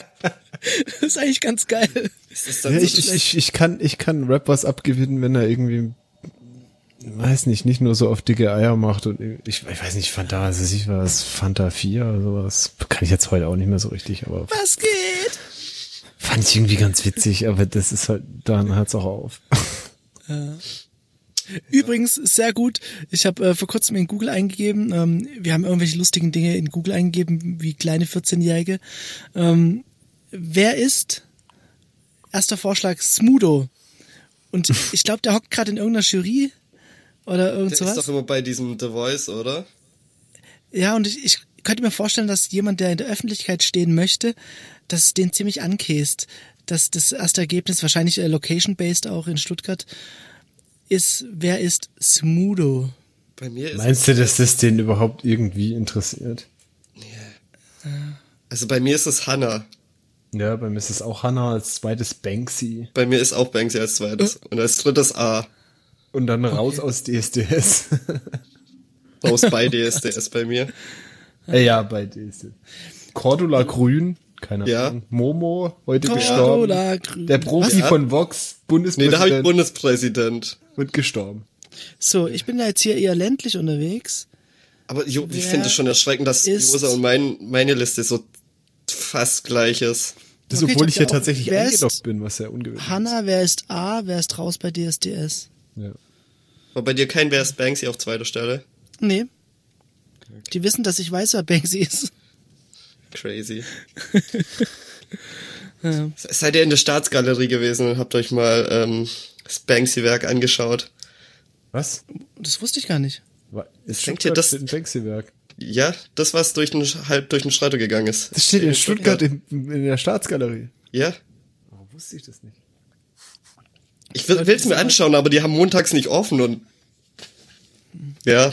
das ist eigentlich ganz geil. Ist das dann Ja, so ich, ich, ich, kann, ich kann Rap was abgewinnen, wenn er irgendwie, weiß nicht, nicht nur so auf dicke Eier macht und ich, ich weiß nicht, Fanta, also ich war das Fanta 4 oder sowas, kann ich jetzt heute auch nicht mehr so richtig, aber Was geht? fand ich irgendwie ganz witzig, aber das ist halt, dann hört's auch auf. Übrigens, sehr gut. Ich habe äh, vor kurzem in Google eingegeben, ähm, wir haben irgendwelche lustigen Dinge in Google eingegeben, wie kleine 14-Jährige. Ähm, wer ist? Erster Vorschlag, Smudo. Und ich glaube, der hockt gerade in irgendeiner Jury oder irgend Der ist sowas. doch immer bei diesem The Voice, oder? Ja, und ich, ich könnte mir vorstellen, dass jemand, der in der Öffentlichkeit stehen möchte, dass es den ziemlich ankäst. Dass das erste Ergebnis, wahrscheinlich äh, location-based auch in Stuttgart, ist, wer ist Smudo? Bei mir ist Meinst du, dass das den überhaupt irgendwie interessiert? also bei mir ist es Hannah. Ja, bei mir ist es auch Hannah als zweites Banksy Bei mir ist auch Banksy als zweites und als drittes A. und dann raus aus DSDS. [LAUGHS] Raus bei DSDS bei mir. Äh, ja, bei DSDS. Cordula Grün, keine Ja. Ahnung. Momo, heute Cordula gestorben. Grün. Der Profi Ja. von Vox, Nee, da habe ich Bundespräsident, Bundespräsident. wird gestorben. So, ich bin ja jetzt hier eher ländlich unterwegs. Aber jo, ich Wer finde es schon erschreckend, dass ist- Josa und mein, meine Liste so fast gleich ist. Das, Okay, obwohl ich ich hier ja tatsächlich ist- eingeloggt bin, was ja ungewöhnlich Hanna, wer ist A, wer ist raus bei DSDS? ist. Ja. War bei dir kein Wer ist Banksy auf zweiter Stelle? Nee. Die wissen, dass ich weiß, wer Banksy ist. Crazy. [LAUGHS] Ja. Seid ihr in der Staatsgalerie gewesen und habt euch mal ähm, das Banksy-Werk angeschaut? Was? Das wusste ich gar nicht. Ist Denkt ihr, Stuttgart das- Banksy-Werk? Ja, das, was durch den, halb durch den Schredder gegangen ist. Das steht in Stuttgart in, in der Staatsgalerie. Ja. Warum wusste ich das nicht? Ich will es mir anschauen, aber die haben montags nicht offen und ja,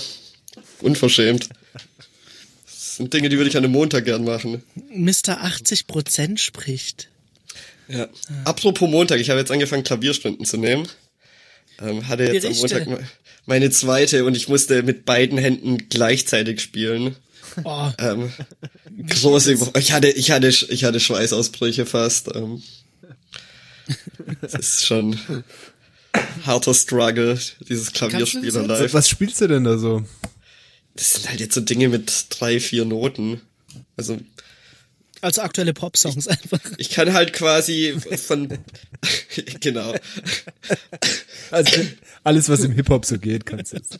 unverschämt. Das sind Dinge, die würde ich an einem Montag gern machen. Mr. 80% spricht. Ja. Apropos Montag, ich habe jetzt angefangen, Klavierstunden zu nehmen. Ähm, hatte jetzt am. Montag me- meine zweite und ich musste mit beiden Händen gleichzeitig spielen. Oh, Ähm, große, ich hatte, ich hatte, ich hatte Schweißausbrüche fast. Ähm, [LAUGHS] das ist schon harter Struggle, dieses das live. Was spielst du denn da so? Das sind halt jetzt so Dinge mit drei, vier Noten. Also also aktuelle Pop-Songs einfach. ich kann halt quasi von [LAUGHS] genau. Also alles, was im Hip-Hop so geht, kannst du jetzt.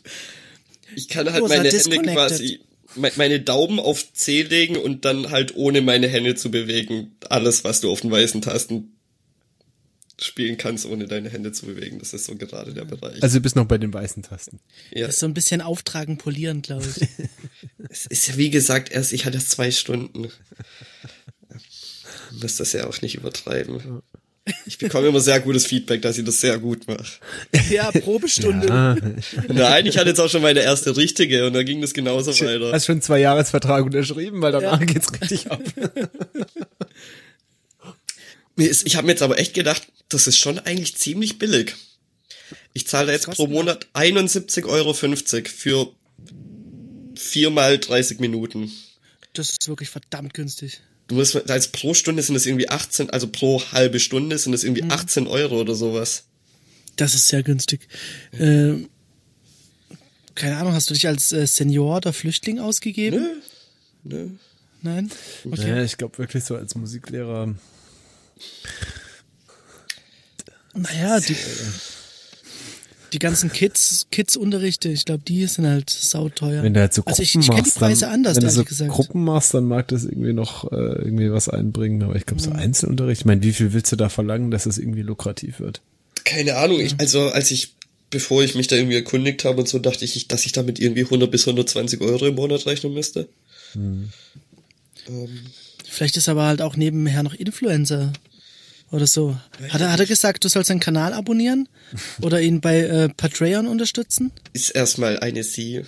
Ich kann halt meine Hände quasi me- meine Daumen auf C legen und dann halt ohne meine Hände zu bewegen alles, was du auf den weißen Tasten spielen kannst, ohne deine Hände zu bewegen. Das ist so gerade der Bereich. Also du bist noch bei den weißen Tasten. ja, Das ist so ein bisschen auftragen, polieren, glaube ich. [LAUGHS] es ist ja wie gesagt erst, ich hatte zwei Stunden. Ich muss das ja auch nicht übertreiben. Ich bekomme immer sehr gutes Feedback, dass ich das sehr gut mache. ja, Probestunde. Ah, Nein, ich hatte jetzt auch schon meine erste richtige und da ging das genauso weiter. hast schon zwei Jahresvertrag unterschrieben, weil danach Ja. geht's richtig ab. [LAUGHS] Mir ist, ich habe mir jetzt aber echt gedacht, das ist schon eigentlich ziemlich billig. Ich zahle jetzt pro Monat 71,50 Euro für viermal 30 Minuten. Das ist wirklich verdammt günstig. Du musst, als pro Stunde sind es irgendwie 18, also pro halbe Stunde sind es irgendwie 18 Euro oder sowas. Das ist sehr günstig. Ähm, keine Ahnung, hast du dich als äh, Senior oder Flüchtling ausgegeben? Nö. Nein? Okay. Ja, ich glaube wirklich so als Musiklehrer. Naja, die, die ganzen Kids, Kids-Unterrichte, ich glaube, die sind halt sauteuer. Wenn du halt so Gruppen also ich, ich kenne die machst, Preise dann, anders, wenn du so gesagt. Gruppen machst, dann mag das irgendwie noch äh, irgendwie was einbringen. Aber ich glaube, Mhm. so Einzelunterricht, ich meine, wie viel willst du da verlangen, dass es irgendwie lukrativ wird? Keine Ahnung, ich, also als ich, bevor ich mich da irgendwie erkundigt habe und so, dachte ich, dass ich damit irgendwie 100 bis 120 Euro im Monat rechnen müsste. Vielleicht ist er aber halt auch nebenher noch Influencer oder so. Hat er, hat er gesagt, du sollst seinen Kanal abonnieren oder ihn bei äh, Patreon unterstützen? Ist erstmal eine Sie.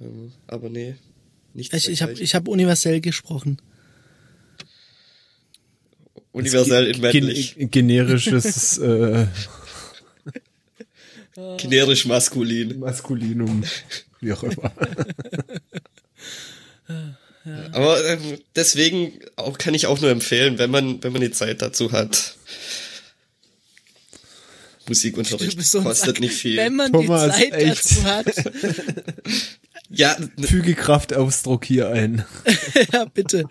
Ähm, aber nee. Nicht Ich, ich habe ich hab universell gesprochen. universell in männlich. Gen generisches [LAUGHS] äh, Generisch maskulin. Maskulinum, wie auch immer. [LAUGHS] Aber ähm, deswegen auch kann ich auch nur empfehlen, wenn man wenn man die Zeit dazu hat. Musikunterricht so kostet Sack. nicht viel. Wenn man Thomas, die Zeit echt. dazu hat. ja, [LAUGHS] n- Füge Kraftausdruck hier ein. [LAUGHS] ja, bitte.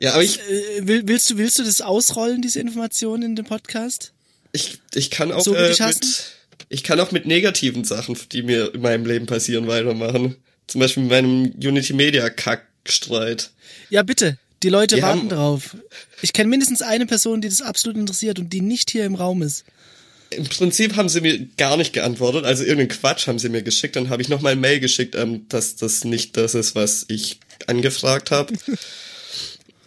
ja, aber ich Äh, will, willst, du, willst du das ausrollen, diese Informationen in dem Podcast? ich ich kann auch So äh, mit ich kann auch mit negativen Sachen, die mir in meinem Leben passieren, weitermachen. Zum Beispiel mit meinem Unity Media Kackstreit. Ja, bitte. Die Leute Wir warten drauf. Ich kenne mindestens eine Person, die das absolut interessiert und die nicht hier im Raum ist. Im Prinzip haben sie mir gar nicht geantwortet, also irgendeinen Quatsch haben sie mir geschickt. Dann habe ich nochmal ein Mail geschickt, ähm, dass das nicht das ist, was ich angefragt habe. [LAUGHS]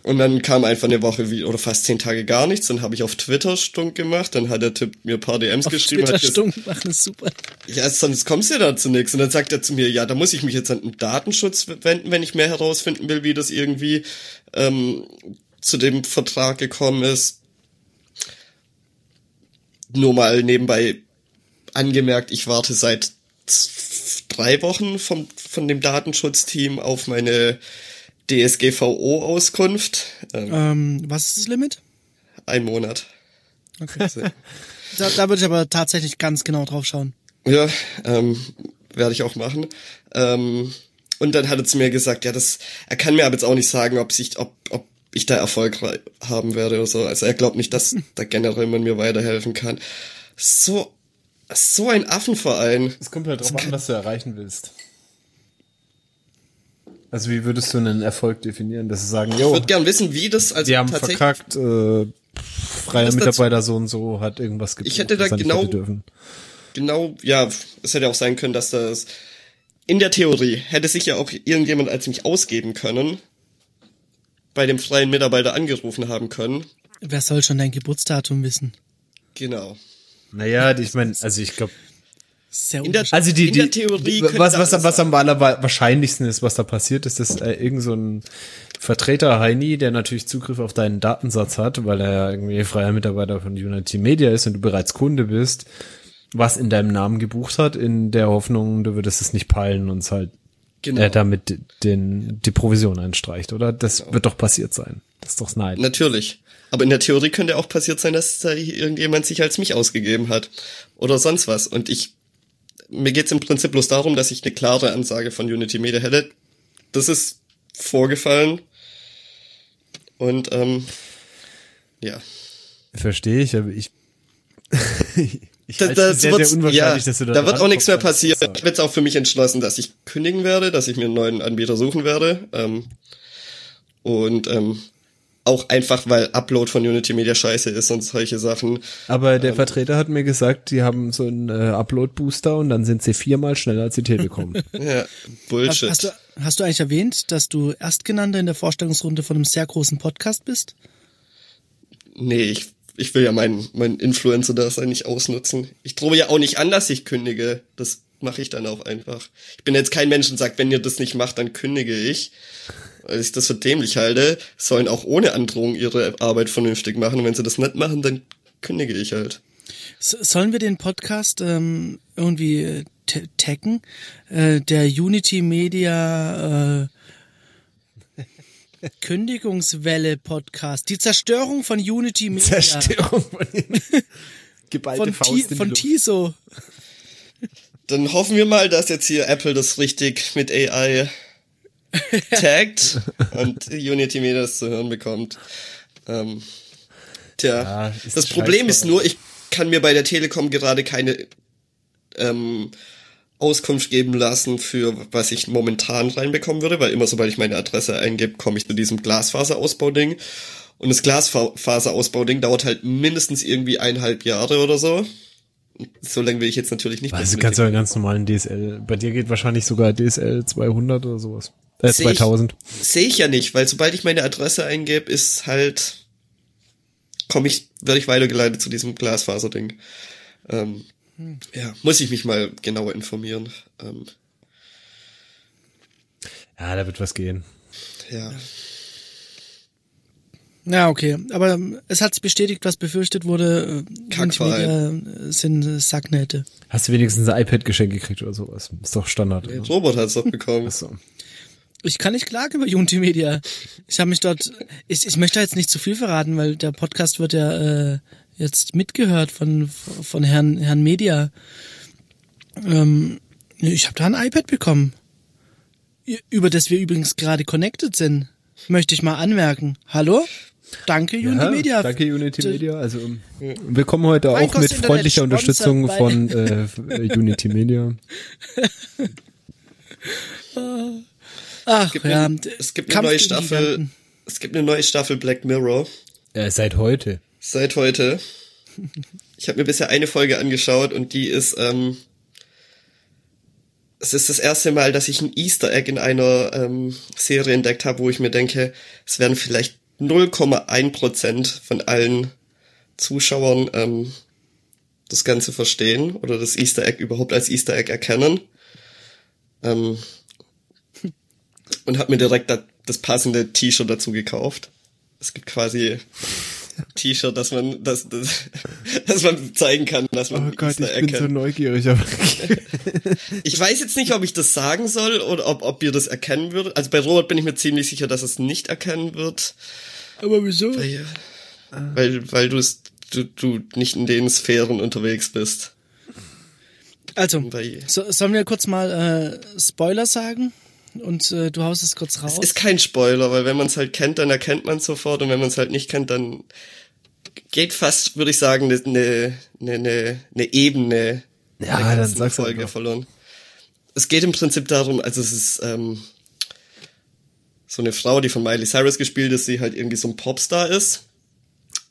Und dann kam einfach eine Woche wie, oder fast zehn Tage gar nichts. Dann habe ich auf Twitter stunk gemacht. Dann hat der Typ mir ein paar DMs Auf geschrieben. Twitter stumm machen ist super. ja, sonst kommst du ja dazu nichts. Und dann sagt er zu mir, ja, da muss ich mich jetzt an den Datenschutz wenden, wenn ich mehr herausfinden will, wie das irgendwie ähm, zu dem Vertrag gekommen ist. Nur mal nebenbei angemerkt, ich warte seit drei Wochen vom, von dem Datenschutzteam auf meine DSGVO-Auskunft. Ähm, Ähm, was ist das Limit? ein Monat. Okay. Da, da würde ich aber tatsächlich ganz genau drauf schauen. Ja, ähm, werde ich auch machen. Ähm, und dann hat er zu mir gesagt, ja, das, er kann mir aber jetzt auch nicht sagen, ob sich, ob, ob ich da Erfolg haben werde oder so. Also er glaubt nicht, dass da generell man mir weiterhelfen kann. So, so ein Affenverein. Es kommt halt drauf an, was du erreichen willst. Also wie würdest du einen Erfolg definieren, dass sie sagen, jo, ich würde gern wissen, wie das also die haben verkackt, äh, freier Mitarbeiter so und so hat irgendwas gebraucht, Ich hätte da genau, hätte genau, ja, es hätte auch sein können, dass das in der Theorie hätte sich ja auch irgendjemand als mich ausgeben können, bei dem freien Mitarbeiter angerufen haben können. Wer soll schon dein Geburtsdatum wissen? Genau. Naja, ich meine, also ich glaube, sehr in der, also die, in der Theorie was, was, was, was am allerwahrscheinlichsten ist, was da passiert ist, dass äh, irgend so ein Vertreter Heini, der natürlich Zugriff auf deinen Datensatz hat, weil er ja irgendwie freier Mitarbeiter von Unity Media ist und du bereits Kunde bist, was in deinem Namen gebucht hat, in der Hoffnung, du würdest es nicht peilen und es halt genau. äh, damit den, die Provision einstreicht, oder? Das genau. wird doch passiert sein. Das ist doch Snipe. Natürlich. Aber in der Theorie könnte auch passiert sein, dass da irgendjemand sich als mich ausgegeben hat. Oder sonst was. Und ich mir geht's im Prinzip bloß darum, dass ich eine klare Ansage von Unity Media hätte. Das ist vorgefallen. Und ähm, ja. Verstehe ich, aber ich. [LAUGHS] ich das, das sehr, sehr unwahrscheinlich, ja, dass du da, da wird auch nichts mehr passieren. Ich habe jetzt auch für mich entschlossen, dass ich kündigen werde, dass ich mir einen neuen Anbieter suchen werde. Ähm, und ähm, auch einfach, weil Upload von Unity Media scheiße ist und solche Sachen. Aber der ähm, Vertreter hat mir gesagt, die haben so einen äh, Upload-Booster und dann sind sie viermal schneller als die Telekom. [LAUGHS] ja, Bullshit. Hast, hast, du, hast du eigentlich erwähnt, dass du Erstgenannter in der Vorstellungsrunde von einem sehr großen Podcast bist? Nee, ich, ich will ja meinen mein Influencer da nicht ausnutzen. Ich drohe ja auch nicht an, dass ich kündige. Das mache ich dann auch einfach. Ich bin jetzt kein Mensch und sagt, wenn ihr das nicht macht, dann kündige ich weil ich das für dämlich halte, sollen auch ohne Androhung ihre Arbeit vernünftig machen. Und wenn sie das nicht machen, dann kündige ich halt. Sollen wir den Podcast ähm, irgendwie äh, taggen? Äh, der Unity Media äh, [LAUGHS] Kündigungswelle Podcast. Die Zerstörung von Unity Media. Zerstörung von [LAUGHS] Geballte von, Faust von Tiso. Dann hoffen wir mal, dass jetzt hier Apple das richtig mit AI taggt und Unity mir das zu hören bekommt. Ähm, tja, ja, das Problem ist nur, ich kann mir bei der Telekom gerade keine ähm, Auskunft geben lassen für was ich momentan reinbekommen würde, weil immer sobald ich meine Adresse eingebe, komme ich zu diesem Glasfaserausbauding. Und das Glasfaserausbauding dauert halt mindestens irgendwie eineinhalb Jahre oder so. So lange will ich jetzt natürlich nicht. Also kannst du einen ganz normalen DSL. Bei dir geht wahrscheinlich sogar DSL 200 oder sowas. Äh, 2000. Sehe ich, seh ich ja nicht, weil sobald ich meine Adresse eingebe, ist halt, komme ich, werde ich weitergeleitet zu diesem Glasfaserding. Ähm, hm. Ja, muss ich mich mal genauer informieren. Ähm, ja, da wird was gehen. Ja. Ja, okay. Aber es hat sich bestätigt, was befürchtet wurde. Äh, Kackverein. sind Sacknähte. Hast du wenigstens ein iPad geschenkt gekriegt oder sowas? Ist doch Standard. Ja, Robert hat's doch bekommen. Achso. Ich kann nicht klagen über Unity Media. Ich habe mich dort, ich, ich möchte jetzt nicht zu viel verraten, weil der Podcast wird ja äh, jetzt mitgehört von von Herrn Herrn Media. Ähm, ich habe da ein iPad bekommen, über das wir übrigens gerade connected sind. Möchte ich mal anmerken. Hallo? Danke Unity ja, Media. Danke Unity Media. Also wir kommen heute auch mit freundlicher Unterstützung von äh, Unity Media. [LAUGHS] [LAUGHS] Ach, es gibt ja, eine, es gibt eine neue Staffel. Es gibt eine neue Staffel Black Mirror. Äh, seit heute. Seit heute. Ich habe mir bisher eine Folge angeschaut und die ist, ähm, es ist das erste Mal, dass ich ein Easter Egg in einer ähm, Serie entdeckt habe, wo ich mir denke, es werden vielleicht 0,1% von allen Zuschauern ähm, das Ganze verstehen oder das Easter Egg überhaupt als Easter Egg erkennen. Ähm, und habe mir direkt das passende T-Shirt dazu gekauft. Es gibt quasi T-Shirt, dass man, dass, dass, [LAUGHS] dass man zeigen kann, dass man Oh Gott, ich erkennt. bin so neugierig. Aber [LAUGHS] ich weiß jetzt nicht, ob ich das sagen soll oder ob, ob ihr das erkennen würdet. Also bei Robert bin ich mir ziemlich sicher, dass es nicht erkennen wird. Aber wieso? Weil, weil, weil du, du, du nicht in den Sphären unterwegs bist. Also, so, sollen wir kurz mal äh, Spoiler sagen? Und äh, du haust es kurz raus. Es ist kein Spoiler, weil wenn man es halt kennt, dann erkennt man es sofort und wenn man es halt nicht kennt, dann geht fast, würde ich sagen, eine ne, ne, ne, ne Ebene Ja, der dann ganzen sag's halt Folge einfach. verloren. Es geht im Prinzip darum, also es ist ähm, so eine Frau, die von Miley Cyrus gespielt ist, die halt irgendwie so ein Popstar ist.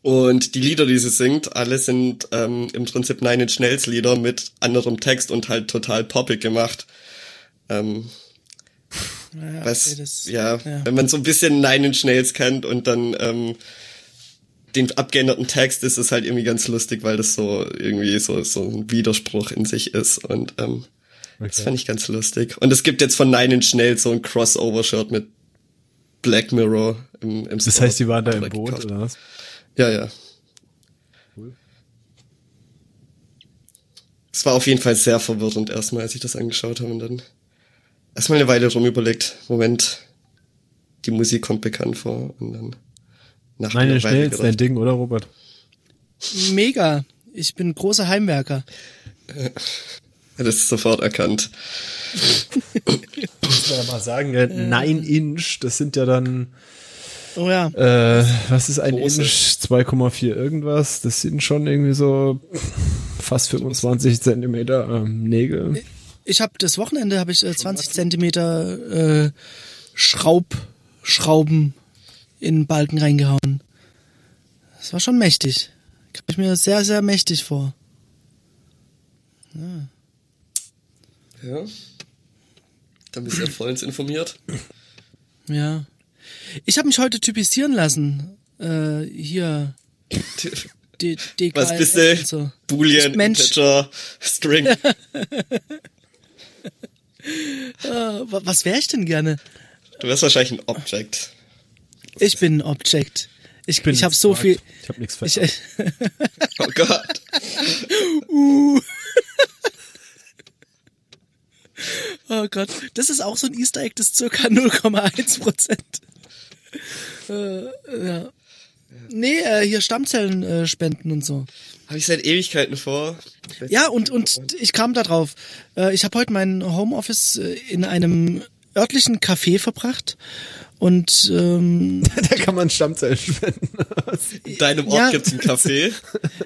Und die Lieder, die sie singt, alle sind ähm, im Prinzip Nine Inch Nails Lieder mit anderem Text und halt total poppig gemacht. Ähm, ja, was, okay, das- ja, ja. wenn man so ein bisschen Nine Inch Nails kennt und dann ähm, den abgeänderten Text ist es halt irgendwie ganz lustig, weil das so irgendwie so, so ein Widerspruch in sich ist und ähm, das Okay. fand ich ganz lustig. Und es gibt jetzt von Nine Inch Nails so ein Crossover-Shirt mit Black Mirror im, im Das Store. heißt, die waren da im Boot, gekauft. oder was? Ja, ja. Cool. Es war auf jeden Fall sehr verwirrend erstmal, als ich das angeschaut habe und dann erstmal eine Weile rum überlegt, Moment, die Musik kommt bekannt vor und dann nach Meine schnell ist dein Ding, oder Robert? Mega. Ich bin großer Heimwerker. hat es sofort erkannt. Muss man ja mal sagen, äh, Nine Inch, das sind ja dann, Oh ja. äh, was ist ein Große. Inch? 2,4 irgendwas. Das sind schon irgendwie so fast 25 Zentimeter ähm, Nägel. Ich habe das Wochenende habe ich äh, 20 Zentimeter äh, Schraub, Schrauben in Balken reingehauen. Das war schon mächtig. Kam ich mir sehr, sehr mächtig vor. Ja. Dann bist du ja vollends informiert. Ja. Ich habe mich heute typisieren lassen. Äh, hier. [LAUGHS] D DKLF Was bist du? So. Boolean, Mensch. Integer, String. [LAUGHS] Äh, wa- was wäre ich denn gerne? Du wärst wahrscheinlich ein Object. Ich bin ein Object. Ich, bin ich habe so viel. Ich habe nichts Ich, verändert. [LAUGHS] Oh Gott. [LAUGHS] [LAUGHS] oh Gott, das ist auch so ein Easter Egg, das ist circa 0,1 Prozent. äh, ja. Nee, äh, hier Stammzellen äh, spenden und so. Habe ich seit Ewigkeiten vor. Ja, und, und ich kam da drauf. Äh, ich habe heute mein Homeoffice äh, in einem örtlichen Café verbracht. Und ähm, [LAUGHS] da kann man Stammzellen spenden. In deinem Ort Ja. gibt's ein Café.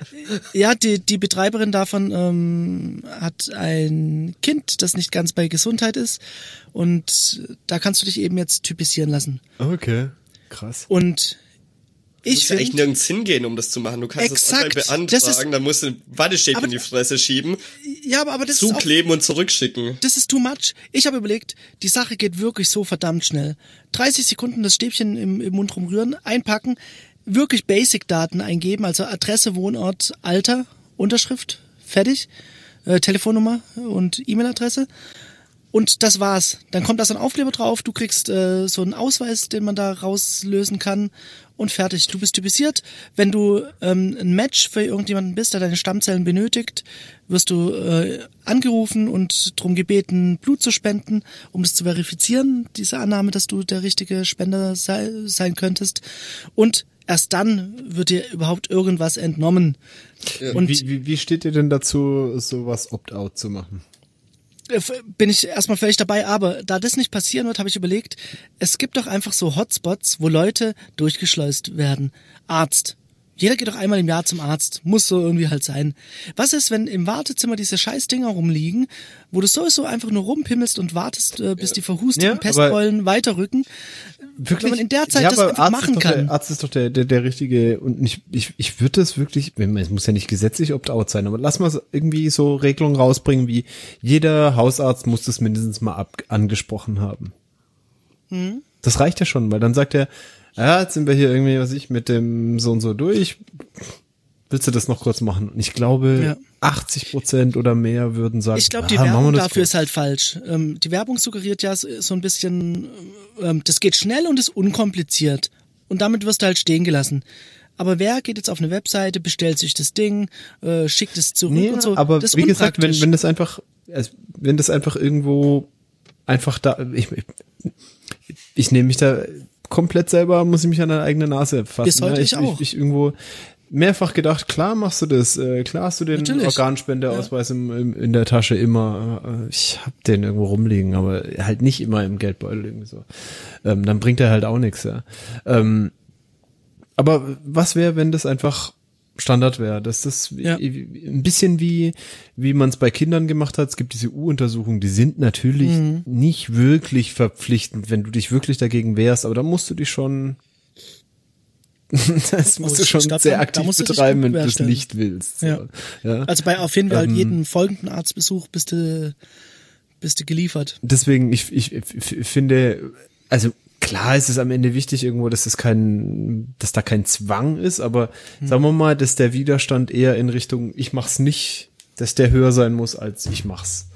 [LAUGHS] ja, die, die Betreiberin davon ähm, hat ein Kind, das nicht ganz bei Gesundheit ist. Und da kannst du dich eben jetzt typisieren lassen. okay, krass. Und ich ja eigentlich nirgends hingehen, um das zu machen. Du kannst Exakt. das online Das beantragen, ist- dann musst du ein Wattestäbchen Aber- in die Fresse schieben, ja, aber, aber das ist auch zukleben und zurückschicken. das ist too much. Ich habe überlegt, die Sache geht wirklich so verdammt schnell. 30 Sekunden das Stäbchen im, im Mund rumrühren, einpacken, wirklich Basic-Daten eingeben, also Adresse, Wohnort, Alter, Unterschrift, fertig, äh, Telefonnummer und E-Mail-Adresse. Und das war's. Dann kommt da so ein Aufkleber drauf, du kriegst äh, so einen Ausweis, den man da rauslösen kann und fertig. Du bist typisiert. Wenn du ähm, ein Match für irgendjemanden bist, der deine Stammzellen benötigt, wirst du äh, angerufen und darum gebeten, Blut zu spenden, um das zu verifizieren, diese Annahme, dass du der richtige Spender sei, sein könntest. Und erst dann wird dir überhaupt irgendwas entnommen. Und Wie, wie, wie steht ihr denn dazu, sowas Opt-out zu machen? Äh, bin ich erstmal völlig dabei, aber da das nicht passieren wird, habe ich überlegt, es gibt doch einfach so Hotspots, wo Leute durchgeschleust werden. Arzt. Jeder geht doch einmal im Jahr zum Arzt. Muss so irgendwie halt sein. Was ist, wenn im Wartezimmer diese scheiß Dinger rumliegen, wo du sowieso einfach nur rumpimmelst und wartest, äh, bis die verhusteten Ja, Pestbeulen weiterrücken? Wirklich? Wenn man in der Zeit ja, das einfach Arzt machen ist doch kann. Der, Arzt ist doch der, der, der richtige und ich, ich, ich würde das wirklich, wenn man- es muss ja nicht gesetzlich Opt-out sein, aber lass mal irgendwie so Regelungen rausbringen, wie jeder Hausarzt muss das mindestens mal ab, angesprochen haben. Hm? Das reicht ja schon, weil dann sagt er, ja, jetzt sind wir hier irgendwie, was ich, mit dem so und so durch. Willst du das noch kurz machen? Und ich glaube, Ja. 80 Prozent oder mehr würden sagen, Ich glaube, die wir Werbung dafür kurz. ist halt falsch. Ähm, die Werbung suggeriert ja so so ein bisschen, ähm, das geht schnell und ist unkompliziert. Und damit wirst du halt stehen gelassen. Aber wer geht jetzt auf eine Webseite, bestellt sich das Ding, äh, schickt es zurück Nee, und so? aber das wie gesagt, wenn, wenn das einfach, wenn das einfach irgendwo einfach da, ich, ich, ich nehme mich da komplett selber, muss ich mich an der eigene Nase fassen. Bis heute ne? ich auch. Ich, ich irgendwo, mehrfach gedacht, klar machst du das, äh, klar hast du den Natürlich. Organspendeausweis im, im, in der Tasche immer. Äh, Ich hab den irgendwo rumliegen, aber halt nicht immer im Geldbeutel irgendwie so. Ähm, dann bringt er halt auch nichts, ja. Ähm, aber was wäre, wenn das einfach Standard wäre, dass das wie- Ja. ein bisschen wie wie man es bei Kindern gemacht hat. Es gibt diese U-Untersuchungen, die sind natürlich Mhm. nicht wirklich verpflichtend, wenn du dich wirklich dagegen wehrst, aber da musst du dich schon [LAUGHS] das musst du schon sehr da- da aktiv dich betreiben, wenn du das nicht willst. Ja. Ja. Also bei auf jeden Fall Ähm, jeden folgenden Arztbesuch bist du, bist du geliefert. deswegen, ich, ich, ich finde, also klar ist es am Ende wichtig irgendwo, dass es kein, dass da kein Zwang ist, aber Hm. sagen wir mal, dass der Widerstand eher in Richtung, ich mach's nicht, dass der höher sein muss, als ich mach's.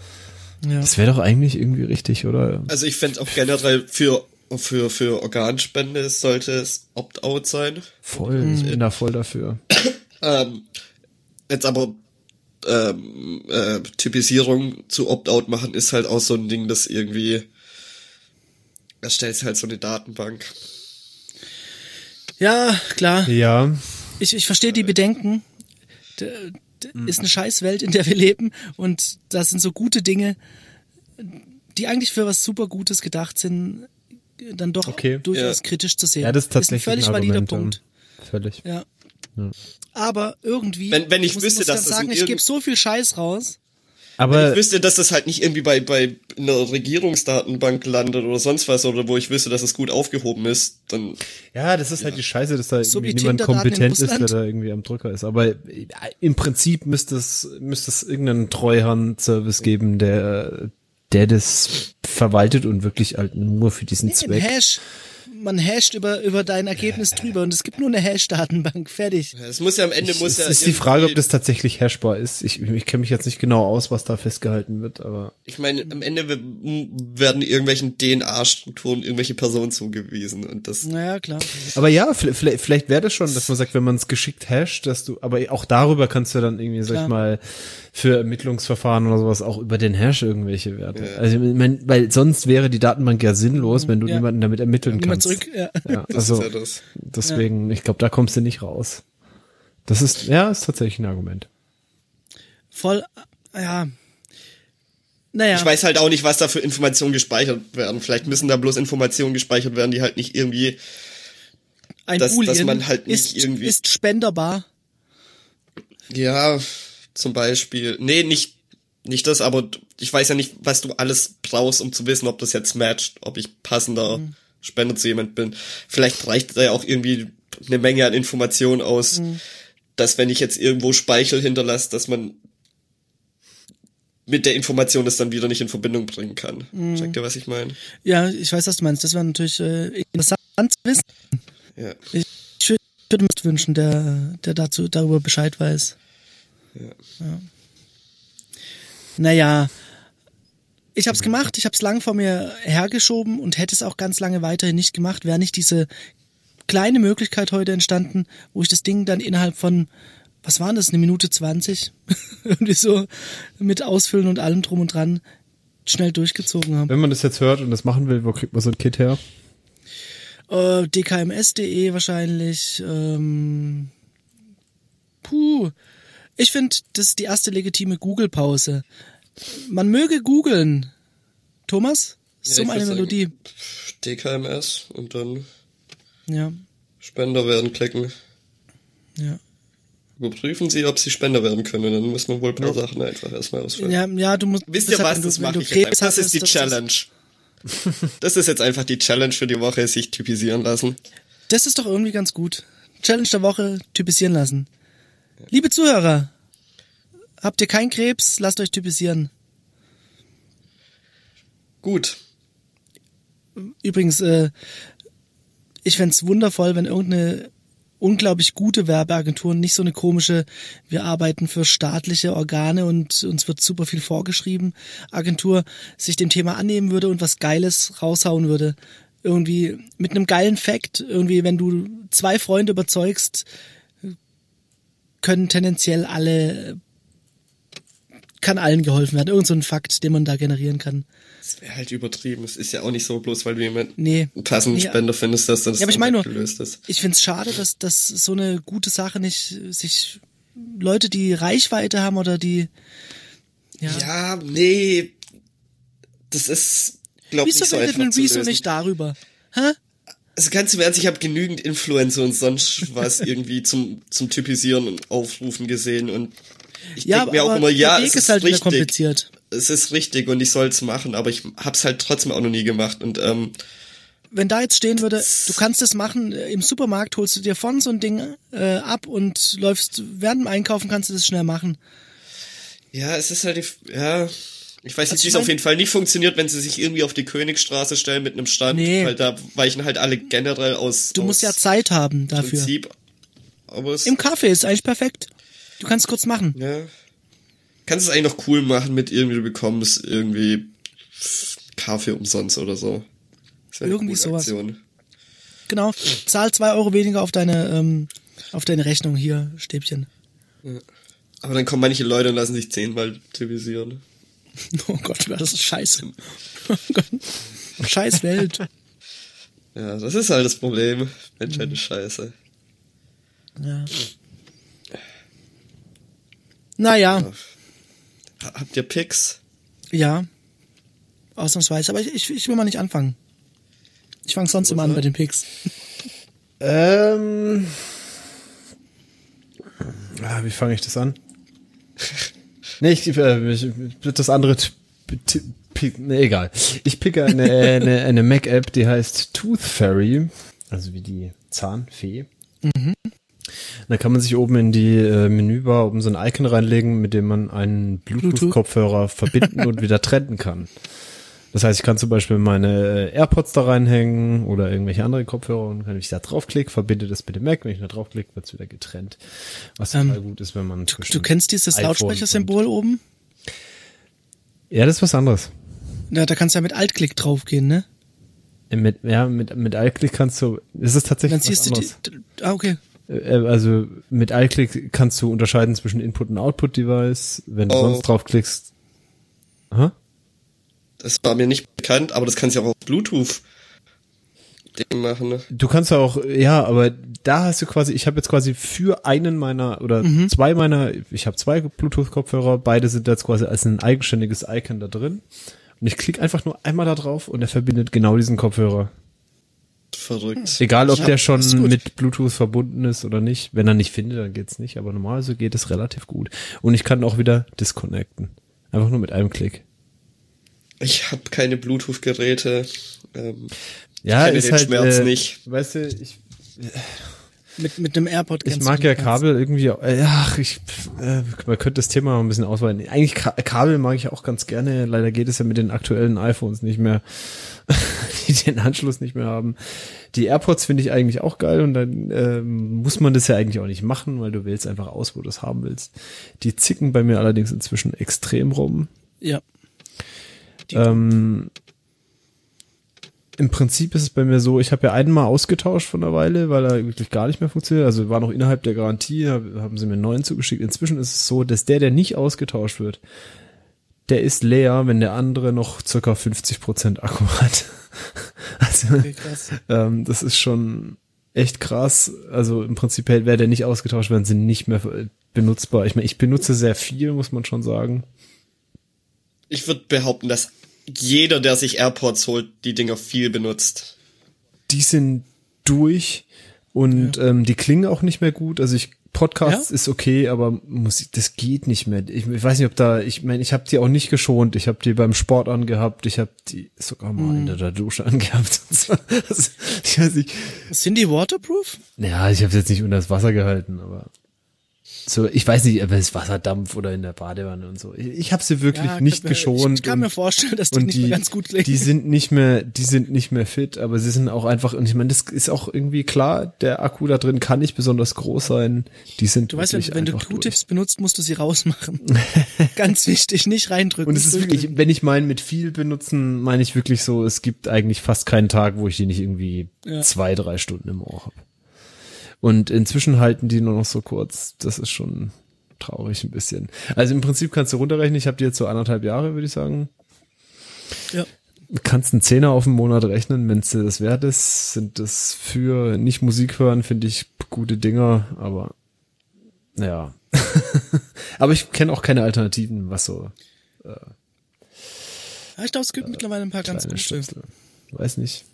Ja. Das wäre doch eigentlich irgendwie richtig, oder? Also ich fände auch generell für, für, für Organspende sollte es Opt-out sein. Voll, ich bin da voll dafür. [COUGHS] Ähm, jetzt aber ähm, äh, Typisierung zu Opt-out machen ist halt auch so ein Ding, das irgendwie erstellt halt so eine Datenbank. ja, klar. Ja, Ich, ich verstehe die Bedenken. D d ist eine Scheißwelt, in der wir leben und da sind so gute Dinge, die eigentlich für was super Gutes gedacht sind, dann doch Okay. durchaus Ja. kritisch zu sehen. ja, das ist tatsächlich ein völlig ein valider Punkt. Völlig. Ja. Aber irgendwie, Wenn- wenn ich muss, wüsste, muss dass dann das sagen, ich gebe so viel Scheiß raus. Aber Ich wüsste, dass das halt nicht irgendwie bei, bei einer Regierungsdatenbank landet oder sonst was, oder wo ich wüsste, dass es gut aufgehoben ist, dann Ja, das ist halt die Scheiße, dass da So irgendwie wie niemand kompetent ist, der da irgendwie am Drücker ist. Aber äh, im Prinzip müsste es, müsste es irgendeinen Treuhand-Service geben, der, der das verwaltet und wirklich halt nur für diesen Ein Zweck. Hash. Man hasht über, über dein Ergebnis drüber und es gibt nur eine Hash-Datenbank. Fertig. es muss ja am Ende muss Es ja ist die Frage, ob das tatsächlich hashbar ist. Ich, ich kenne mich jetzt nicht genau aus, was da festgehalten wird, aber Ich meine, am Ende werden irgendwelchen DNA-Strukturen irgendwelche Personen zugewiesen und das Naja, klar. Aber ja, vielleicht, vielleicht, wäre das schon, dass man sagt, wenn man es geschickt hasht, dass du, aber auch darüber kannst du dann irgendwie, sag Klar. ich mal, für Ermittlungsverfahren oder sowas auch über den Hash irgendwelche Werte. Also, ich mein, weil sonst wäre die Datenbank ja sinnlos, wenn du Ja. niemanden damit ermitteln Niemand kannst. zurück. Ja. Ja, das also, ist ja das. deswegen, ich glaube, da kommst du nicht raus. Das ist, ja, ist tatsächlich ein Argument. Voll, ja. Naja. Ich weiß halt auch nicht, was da für Informationen gespeichert werden. Vielleicht müssen da bloß Informationen gespeichert werden, die halt nicht irgendwie ein dass- dass Boolean man halt nicht ist, irgendwie- ist spenderbar. Ja, zum Beispiel. Nee, nicht, nicht das, aber ich weiß ja nicht, was du alles brauchst, um zu wissen, ob das jetzt matcht, ob ich passender Mhm. Spender zu jemand bin. Vielleicht reicht da ja auch irgendwie eine Menge an Informationen aus, Mhm. dass wenn ich jetzt irgendwo Speichel hinterlasse, dass man mit der Information das dann wieder nicht in Verbindung bringen kann. Mhm. Checkt ihr, was ich meine? Ja, ich weiß, was du meinst. Das wäre natürlich äh, interessant zu wissen. Ja. Ich würde würd mir wünschen, der, der dazu darüber Bescheid weiß. Ja. Naja, ich habe es gemacht, ich habe es lang vor mir hergeschoben und hätte es auch ganz lange weiterhin nicht gemacht, wäre nicht diese kleine Möglichkeit heute entstanden, wo ich das Ding dann innerhalb von, was waren das, eine Minute zwanzig, [LAUGHS] irgendwie so mit Ausfüllen und allem drum und dran schnell durchgezogen habe. Wenn man das jetzt hört und das machen will, wo kriegt man so ein Kit her? Äh, dkms.de wahrscheinlich. Ähm, puh. Ich finde, das ist die erste legitime Google-Pause. Man möge googeln. Thomas? Ja, So ich eine Melodie. DKMS und dann Ja, Spender werden klicken. ja. Überprüfen Sie, ob Sie Spender werden können. Dann muss man wohl ein paar Sachen einfach erstmal ausfüllen. Ja, ja, du musst. Wisst ihr was? du- Das mache du ich jetzt. Das ist die das Challenge. Das ist jetzt einfach die Challenge für die Woche, sich typisieren lassen. Das ist doch irgendwie ganz gut. Challenge der Woche, typisieren lassen. Liebe Zuhörer, habt ihr keinen Krebs, lasst euch typisieren. Gut. Übrigens, äh, ich fänd's wundervoll, wenn irgendeine unglaublich gute Werbeagentur nicht so eine komische, wir arbeiten für staatliche Organe und uns wird super viel vorgeschrieben, Agentur sich dem Thema annehmen würde und was Geiles raushauen würde. Irgendwie mit einem geilen Fact, irgendwie, wenn du zwei Freunde überzeugst, können tendenziell alle kann allen geholfen werden. Irgend so ein Fakt, den man da generieren kann. Das wäre halt übertrieben. Es ist ja auch nicht so, bloß weil du jemanden Nee. passenden Nee, Spender findest, dass das Ja, aber ich meine nur- gelöst ist. Ich find's schade, dass, dass so eine gute Sache nicht sich Leute, die Reichweite haben oder die ja. Ja, nee. Das ist, glaub Wieso nicht so redet einfach ein zu Rezo lösen. nicht darüber? Hä? Also ganz im Ernst, ich habe genügend Influencer und sonst was [LAUGHS] irgendwie zum, zum Typisieren und Aufrufen gesehen und ich Ja, denke mir auch immer, ja, es ist halt richtig. kompliziert. Es ist richtig und ich soll's machen, aber ich hab's halt trotzdem auch noch nie gemacht und ähm, Wenn da jetzt stehen würde, du kannst es machen, äh, im Supermarkt holst du dir von so ein Ding äh, ab und läufst während dem Einkaufen kannst du das schnell machen. ja, es ist halt, die, ja, ich weiß nicht, ich wie es auf jeden Fall nicht funktioniert, wenn sie sich irgendwie auf die Königstraße stellen mit einem Stand, Nee. weil da weichen halt alle generell aus. Du aus musst ja Zeit haben dafür. Prinzip. Aber es, Im Kaffee ist eigentlich perfekt. Du kannst kurz machen. Ja. Kannst es eigentlich noch cool machen mit irgendwie, du bekommst irgendwie Kaffee umsonst oder so. Irgendwie sowas. Aktion. Genau. Zahl zwei Euro weniger auf deine ähm, auf deine Rechnung hier, Stäbchen. Aber dann kommen manche Leute und lassen sich zehnmal typisieren. [LAUGHS] Oh Gott, das ist scheiße. Oh Gott. Scheiß Welt. Ja, das ist halt das Problem. Menschheit ist scheiße. Ja. Naja, Ha- Habt ihr Picks? ja. Ausnahmsweise. Aber ich, ich, ich will mal nicht anfangen. Ich fange sonst immer an bei den Picks. Ähm. Ah, wie fange ich das an? [LAUGHS] nee, ich, äh, ich das andere pick, nee, egal. Ich picke eine, eine, eine Mac-App, die heißt Tooth Fairy, also wie die Zahnfee. Da kann man sich oben in die äh, Menübar oben so ein Icon reinlegen, mit dem man einen Bluetooth-Kopfhörer verbinden und wieder trennen kann. [LAUGHS] Das heißt, ich kann zum Beispiel meine äh, AirPods da reinhängen oder irgendwelche andere Kopfhörer und wenn ich da draufklicke, verbinde das mit dem Mac. Wenn ich da draufklicke, wird's wieder getrennt. Was Ähm, total gut ist, wenn man Du, du kennst dieses Lautsprechersymbol oben? Ja, das ist was anderes. Ja, da kannst du ja mit Altklick draufgehen, ne? Äh, Mit, ja, mit, mit iClick kannst du, das ist tatsächlich Dann was siehst du anderes. die, ah, okay. Äh, Also mit iClick kannst du unterscheiden zwischen Input und Output-Device. Wenn du Oh. sonst draufklickst. Aha. Das war mir nicht bekannt, aber das kannst du ja auch auf Bluetooth Ding machen. Ne? Du kannst ja auch, ja, aber da hast du quasi, ich habe jetzt quasi für einen meiner oder zwei meiner, ich habe zwei Bluetooth-Kopfhörer, beide sind jetzt quasi als ein eigenständiges Icon da drin. Und ich klicke einfach nur einmal da drauf und er verbindet genau diesen Kopfhörer. Verrückt. Egal, ob Ja, der schon mit Bluetooth verbunden ist oder nicht. Wenn er nicht findet, dann geht's nicht. Aber normalerweise geht es relativ gut. Und ich kann auch wieder disconnecten. Einfach nur mit einem Klick. Ich habe keine Bluetooth-Geräte. Ähm, Ja, kenne ist den halt, Schmerz äh, nicht. Weißt du, ich, Mit, mit dem AirPod ich mag ja Kabel irgendwie, äh, ach, ich, äh, man könnte das Thema mal ein bisschen ausweiten. Eigentlich Ka Kabel mag ich auch ganz gerne. Leider geht es ja mit den aktuellen iPhones nicht mehr, [LAUGHS] die den Anschluss nicht mehr haben. Die AirPods finde ich eigentlich auch geil und dann ähm, muss man das ja eigentlich auch nicht machen, weil du wählst einfach aus, wo du es haben willst. Die zicken bei mir allerdings inzwischen extrem rum. Ja. Ähm, Im Prinzip ist es bei mir so, ich habe ja einmal ausgetauscht von einer Weile, weil er wirklich gar nicht mehr funktioniert. Also war noch innerhalb der Garantie, hab- haben sie mir einen neuen zugeschickt. Inzwischen ist es so, dass der, der nicht ausgetauscht wird, der ist leer, wenn der andere noch circa 50% Akku hat. [LAUGHS] Also, Okay, ähm, das ist schon echt krass. Also im Prinzip wäre der nicht ausgetauscht, werden sie nicht mehr benutzbar. Ich meine, ich benutze sehr viel, muss man schon sagen. Ich würde behaupten, dass jeder, der sich AirPods holt, die Dinger viel benutzt. die sind durch und ähm, die klingen auch nicht mehr gut. Also ich Podcasts Ja? ist okay, aber Musik, das geht nicht mehr. Ich, ich weiß nicht, ob da, ich meine, ich habe die auch nicht geschont. Ich habe die beim Sport angehabt. Ich habe die sogar mal Mhm. in der Dusche angehabt. [LAUGHS] Ich weiß nicht. Sind die waterproof? Ja, ich habe jetzt nicht unter das Wasser gehalten, aber so, ich weiß nicht, ob es Wasserdampf oder in der Badewanne und so. Ich, ich habe sie wirklich Ja, nicht geschont. Ich kann mir und- vorstellen, dass die nicht die, mehr ganz gut klingen. die sind nicht mehr, die sind nicht mehr fit, aber sie sind auch einfach, und ich meine, das ist auch irgendwie klar, der Akku da drin kann nicht besonders groß sein. Die sind Du weißt, wenn, wenn du Q-Tips benutzt, musst du sie rausmachen. [LAUGHS] Ganz wichtig, nicht reindrücken. Und es ist wirklich, wenn ich meine mit viel benutzen, meine ich wirklich so, es gibt eigentlich fast keinen Tag, wo ich die nicht irgendwie Ja. zwei, drei Stunden im Ohr habe. Und inzwischen halten die nur noch so kurz. Das ist schon, traurig ein bisschen. Also im Prinzip kannst du runterrechnen, ich habe die jetzt so anderthalb Jahre, würde ich sagen. Ja. Kannst einen Zehner auf den Monat rechnen, wenn es dir das wert ist, sind das für nicht Musik hören, finde ich gute Dinger, aber ja. [LAUGHS] aber ich kenne auch keine Alternativen, was so Ja, ich glaube, es gibt mittlerweile ein paar ganz gute. Stöpsel. Weiß nicht.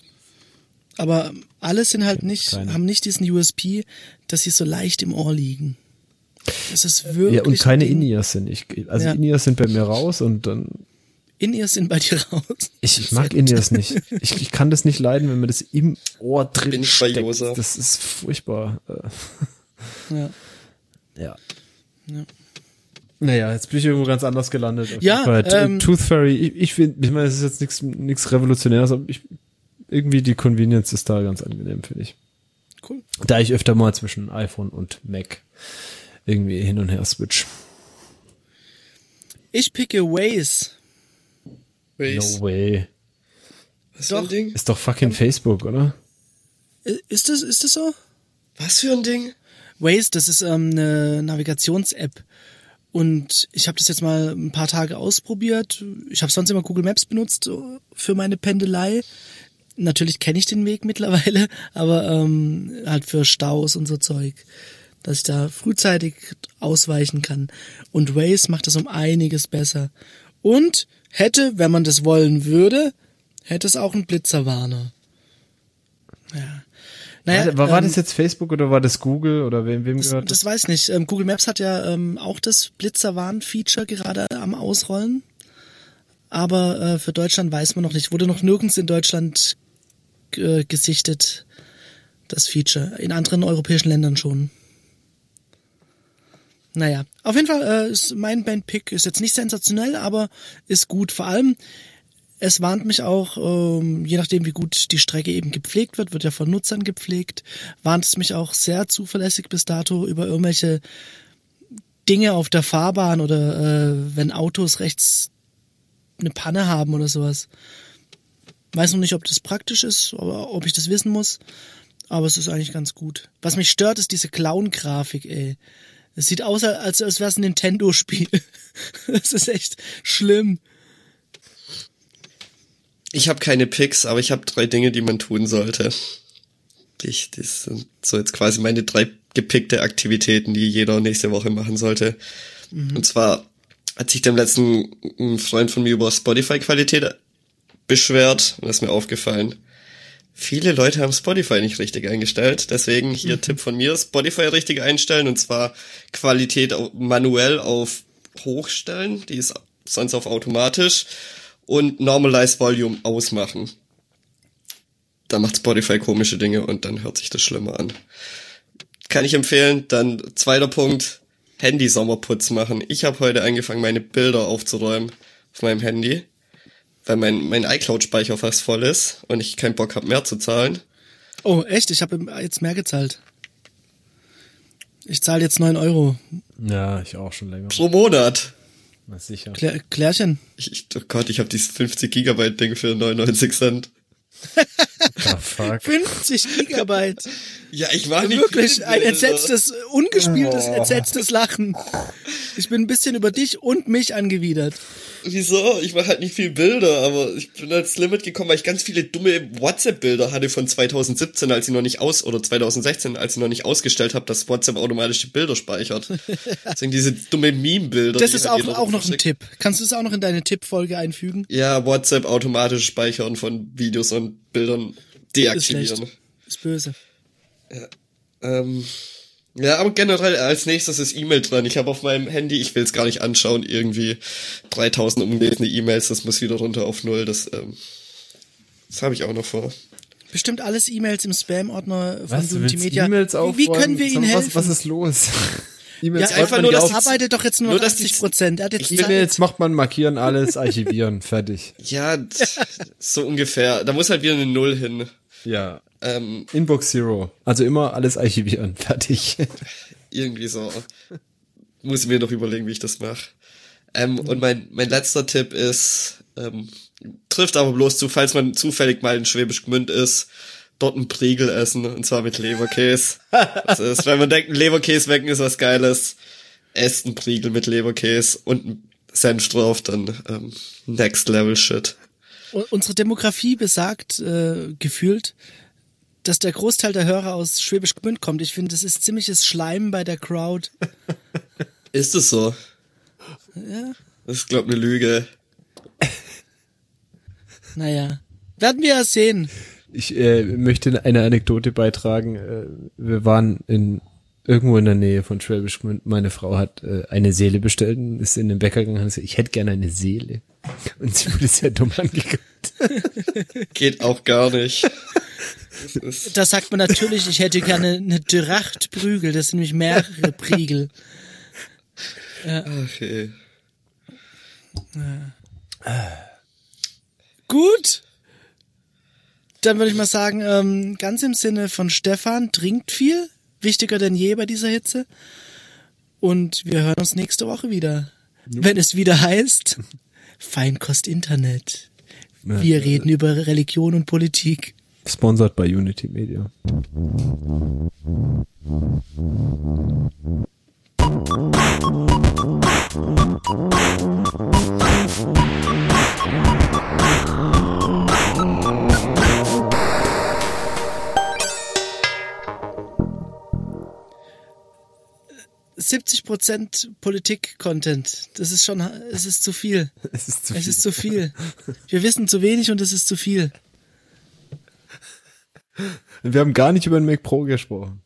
Aber alle sind halt nicht, keine. haben nicht diesen USP, dass sie so leicht im Ohr liegen. Das ist wirklich. Ja, und keine. In-Ears sind. Ich, also Ja. In-Ears sind bei mir raus und dann In-Ears sind bei dir raus. Ich, ich mag In-Ears nicht. [LAUGHS] Ich, ich kann das nicht leiden, wenn mir das im Ohr drin Bin ich bei steckt. Josa. Das ist furchtbar. Ja. Ja. Ja. Naja, jetzt bin ich irgendwo ganz anders gelandet. Auf Ja, jeden Fall. T- ähm, Tooth Fairy, ich, ich finde, ich meine, es ist jetzt nichts nichts Revolutionäres, aber ich, irgendwie die Convenience ist da ganz angenehm, finde ich. Cool. Da ich öfter mal zwischen iPhone und Mac irgendwie hin und her switch. Ich picke Waze. Waze. No way. Was für ein Doch. Ding? Ist doch fucking Facebook, oder? Ist das, ist das so? Was für ein Ding? Waze, das ist ähm, eine Navigations-App. Und ich habe das jetzt mal ein paar Tage ausprobiert. Ich habe sonst immer Google Maps benutzt für meine Pendelei. Natürlich kenne ich den Weg [LAUGHS] mittlerweile, aber ähm, halt für Staus und so Zeug, dass ich da frühzeitig ausweichen kann. Und Waze macht das um einiges besser. Und hätte, wenn man das wollen würde, hätte es auch einen Blitzerwarner. Ja. Naja, war, war, ähm, das jetzt Facebook oder war das Google oder wem, wem das, gehört das weiß nicht. Ähm, Google Maps hat ja ähm, auch das Blitzerwarn-Feature gerade am Ausrollen. Aber äh, für Deutschland weiß man noch nicht. Wurde noch nirgends in Deutschland gesichtet, das Feature. In anderen europäischen Ländern schon. Naja, auf jeden Fall äh, ist mein Bandpick ist jetzt nicht sensationell, aber ist gut. Vor allem, es warnt mich auch, ähm, je nachdem wie gut die Strecke eben gepflegt wird, wird ja von Nutzern gepflegt, warnt es mich auch sehr zuverlässig bis dato über irgendwelche Dinge auf der Fahrbahn oder äh, wenn Autos rechts eine Panne haben oder sowas. Weiß noch nicht, ob das praktisch ist, oder ob ich das wissen muss, aber es ist eigentlich ganz gut. Was mich stört, ist diese Clown-Grafik, ey. Es sieht aus, als, als wäre es ein Nintendo-Spiel. [LAUGHS] Das ist echt schlimm. Ich habe keine Picks, aber ich habe drei Dinge, die man tun sollte. Ich, das sind so jetzt quasi meine drei gepickte Aktivitäten, die jeder nächste Woche machen sollte. Und zwar hat sich dem letzten Freund von mir über Spotify-Qualität beschwert das ist mir aufgefallen. Viele Leute haben Spotify nicht richtig eingestellt, deswegen hier Tipp von mir, Spotify richtig einstellen und zwar Qualität manuell auf hochstellen, die ist sonst auf automatisch und Normalize Volume ausmachen. Da macht Spotify komische Dinge und dann hört sich das schlimmer an. Kann ich empfehlen. Dann zweiter Punkt, Handy-Sommerputz machen. Ich habe heute angefangen, meine Bilder aufzuräumen auf meinem Handy, weil mein, mein iCloud-Speicher fast voll ist und ich keinen Bock habe, mehr zu zahlen. Oh, echt? Ich habe jetzt mehr gezahlt. Ich zahle jetzt neun Euro. Ja, ich auch schon länger. Pro Monat. Na sicher. Klär, Klärchen. Ich, ich, oh Gott, ich habe dieses 50 Gigabyte Ding für 99 Cent. Ah, [LAUGHS] fuck. 50 Gigabyte. Ja, ich war nicht Wirklich viel ein Bilder. entsetztes, ungespieltes, Oh. entsetztes Lachen. Ich bin ein bisschen über dich und mich angewidert. Wieso? Ich mache halt nicht viel Bilder, aber ich bin als Limit gekommen, weil ich ganz viele dumme WhatsApp-Bilder hatte von 2017, als ich noch nicht aus, oder 2016, als ich noch nicht ausgestellt habe, dass WhatsApp automatisch die Bilder speichert. [LAUGHS] Deswegen diese dumme Meme-Bilder. Das ist halt auch, auch noch ein. Tipp. Kannst du es auch noch in deine Tippfolge einfügen? Ja, WhatsApp automatisch speichern von Videos und Bildern Ist deaktivieren. Ist böse. Ähm, ja, aber generell als nächstes ist E-Mail dran. Ich habe auf meinem Handy, ich will es gar nicht anschauen, irgendwie 3000 ungelesene E-Mails, das muss wieder runter auf null. Das, ähm, das habe ich auch noch vor. Bestimmt alles E-Mails im Spam-Ordner von Multimedia. E-Mails wie, wie können wir? Ihnen helfen? Was, was ist los? E-Mails ja, einfach nur, dass auf. die- arbeitet doch jetzt nur, nur, noch dass die- 80 Prozent. Er hat jetzt E-Mails macht man markieren, alles archivieren, [LAUGHS] fertig. Ja, so ungefähr. Da muss halt wieder eine Null hin. Ja. Ähm, Inbox Zero. Also immer alles archivieren, fertig. [LAUGHS] irgendwie so. Muss ich mir noch überlegen, wie ich das mache. Ähm, und mein, mein letzter Tipp ist, ähm, trifft aber bloß zu, falls man zufällig mal in Schwäbisch Gmünd ist, dort einen Priegel essen, und zwar mit Leberkäse. Das ist, wenn man denkt, ein Leberkäse wecken ist was Geiles, esst einen Priegel mit Leberkäse und einen Senf drauf, dann ähm, Next Level Shit. Unsere Demografie besagt äh, gefühlt, dass der Großteil der Hörer aus Schwäbisch Gmünd kommt. Ich finde, das ist ziemliches Schleim bei der Crowd. [LAUGHS] Ist es so? Ja. Das ist, glaub, eine Lüge. Naja, werden wir ja sehen. Ich äh, möchte eine Anekdote beitragen. Äh, wir waren in irgendwo in der Nähe von Schwäbisch Gmünd. Meine Frau hat äh, eine Seele bestellt und ist in den Bäcker gegangen und hat gesagt, ich hätte gerne eine Seele. Und sie wurde sehr dumm angeguckt. [LAUGHS] Geht auch gar nicht. [LAUGHS] Da sagt man natürlich, ich hätte gerne eine Drachtprügel. Das sind nämlich mehrere Priegel. [LAUGHS] Ach, ey. Gut. Dann würde ich mal sagen, ähm, ganz im Sinne von Stefan, trinkt viel. Wichtiger denn je bei dieser Hitze. Und wir hören uns nächste Woche wieder. Wenn es wieder heißt, Feinkost Internet. Wir reden über Religion und Politik. Sponsored by Unity Media. Siebzig Prozent Politik-Content. Das ist schon, es ist zu viel. [LAUGHS] Es ist zu Es viel. ist zu viel. Wir wissen zu wenig und es ist zu viel. Wir haben gar nicht über den Mac Pro gesprochen.